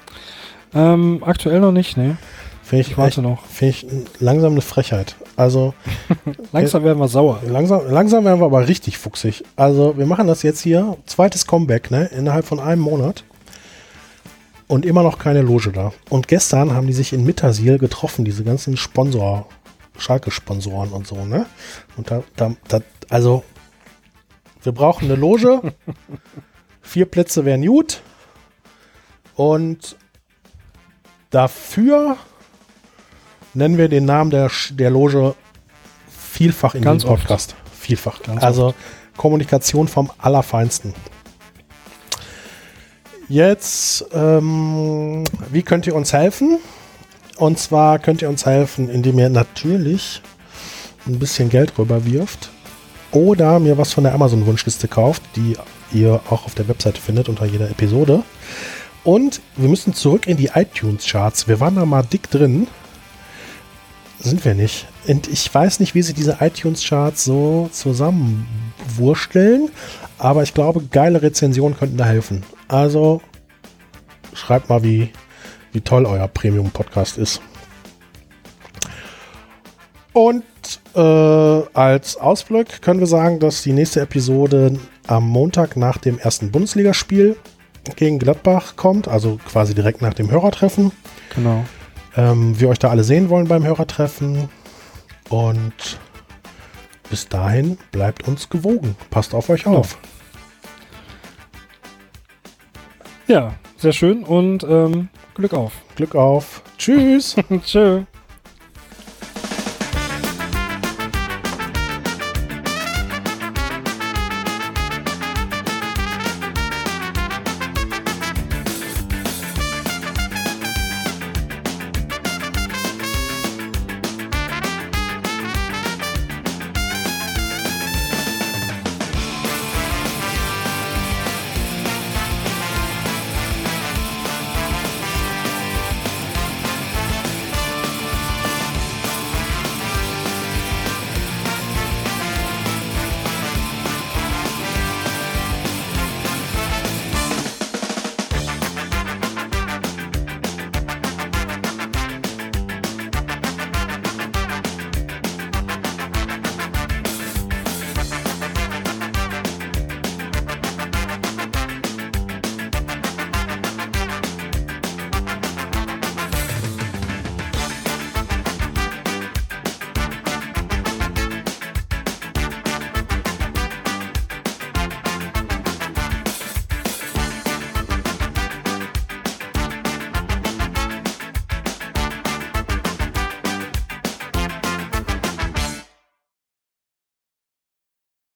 Ähm, aktuell noch nicht, ne?
Finde ich,
Ich warte noch.
Finde ich langsam eine Frechheit. Also
Langsam werden wir sauer.
langsam, langsam werden wir aber richtig fuchsig. Also wir machen das jetzt hier, zweites Comeback, ne? Innerhalb von einem Monat. Und immer noch keine Loge da. Und gestern haben die sich in Mittersil getroffen, diese ganzen Sponsor, Schalke-Sponsoren und so, ne? Und da, da, da, also, wir brauchen eine Loge. Vier Plätze wären gut. Und dafür nennen wir den Namen der, der Loge vielfach in
Ganz
diesem
oft.
Podcast. Vielfach.
Ganz
also Kommunikation vom Allerfeinsten. Jetzt, ähm, wie könnt ihr uns helfen? Und zwar könnt ihr uns helfen, indem ihr natürlich ein bisschen Geld rüberwirft oder mir was von der Amazon-Wunschliste kauft, die ihr auch auf der Webseite findet unter jeder Episode. Und wir müssen zurück in die iTunes-Charts. Wir waren da mal dick drin. Sind wir nicht. Und ich weiß nicht, wie sie diese iTunes-Charts so zusammenwursteln. Aber ich glaube, geile Rezensionen könnten da helfen. Also schreibt mal, wie, wie toll euer Premium-Podcast ist. Und äh, als Ausblick können wir sagen, dass die nächste Episode am Montag nach dem ersten Bundesligaspiel gegen Gladbach kommt, also quasi direkt nach dem Hörertreffen.
Genau.
Ähm, wir euch da alle sehen wollen beim Hörertreffen. Und bis dahin bleibt uns gewogen. Passt auf euch auf.
Ja, sehr schön und ähm, Glück auf.
Glück auf. Tschüss.
Tschö.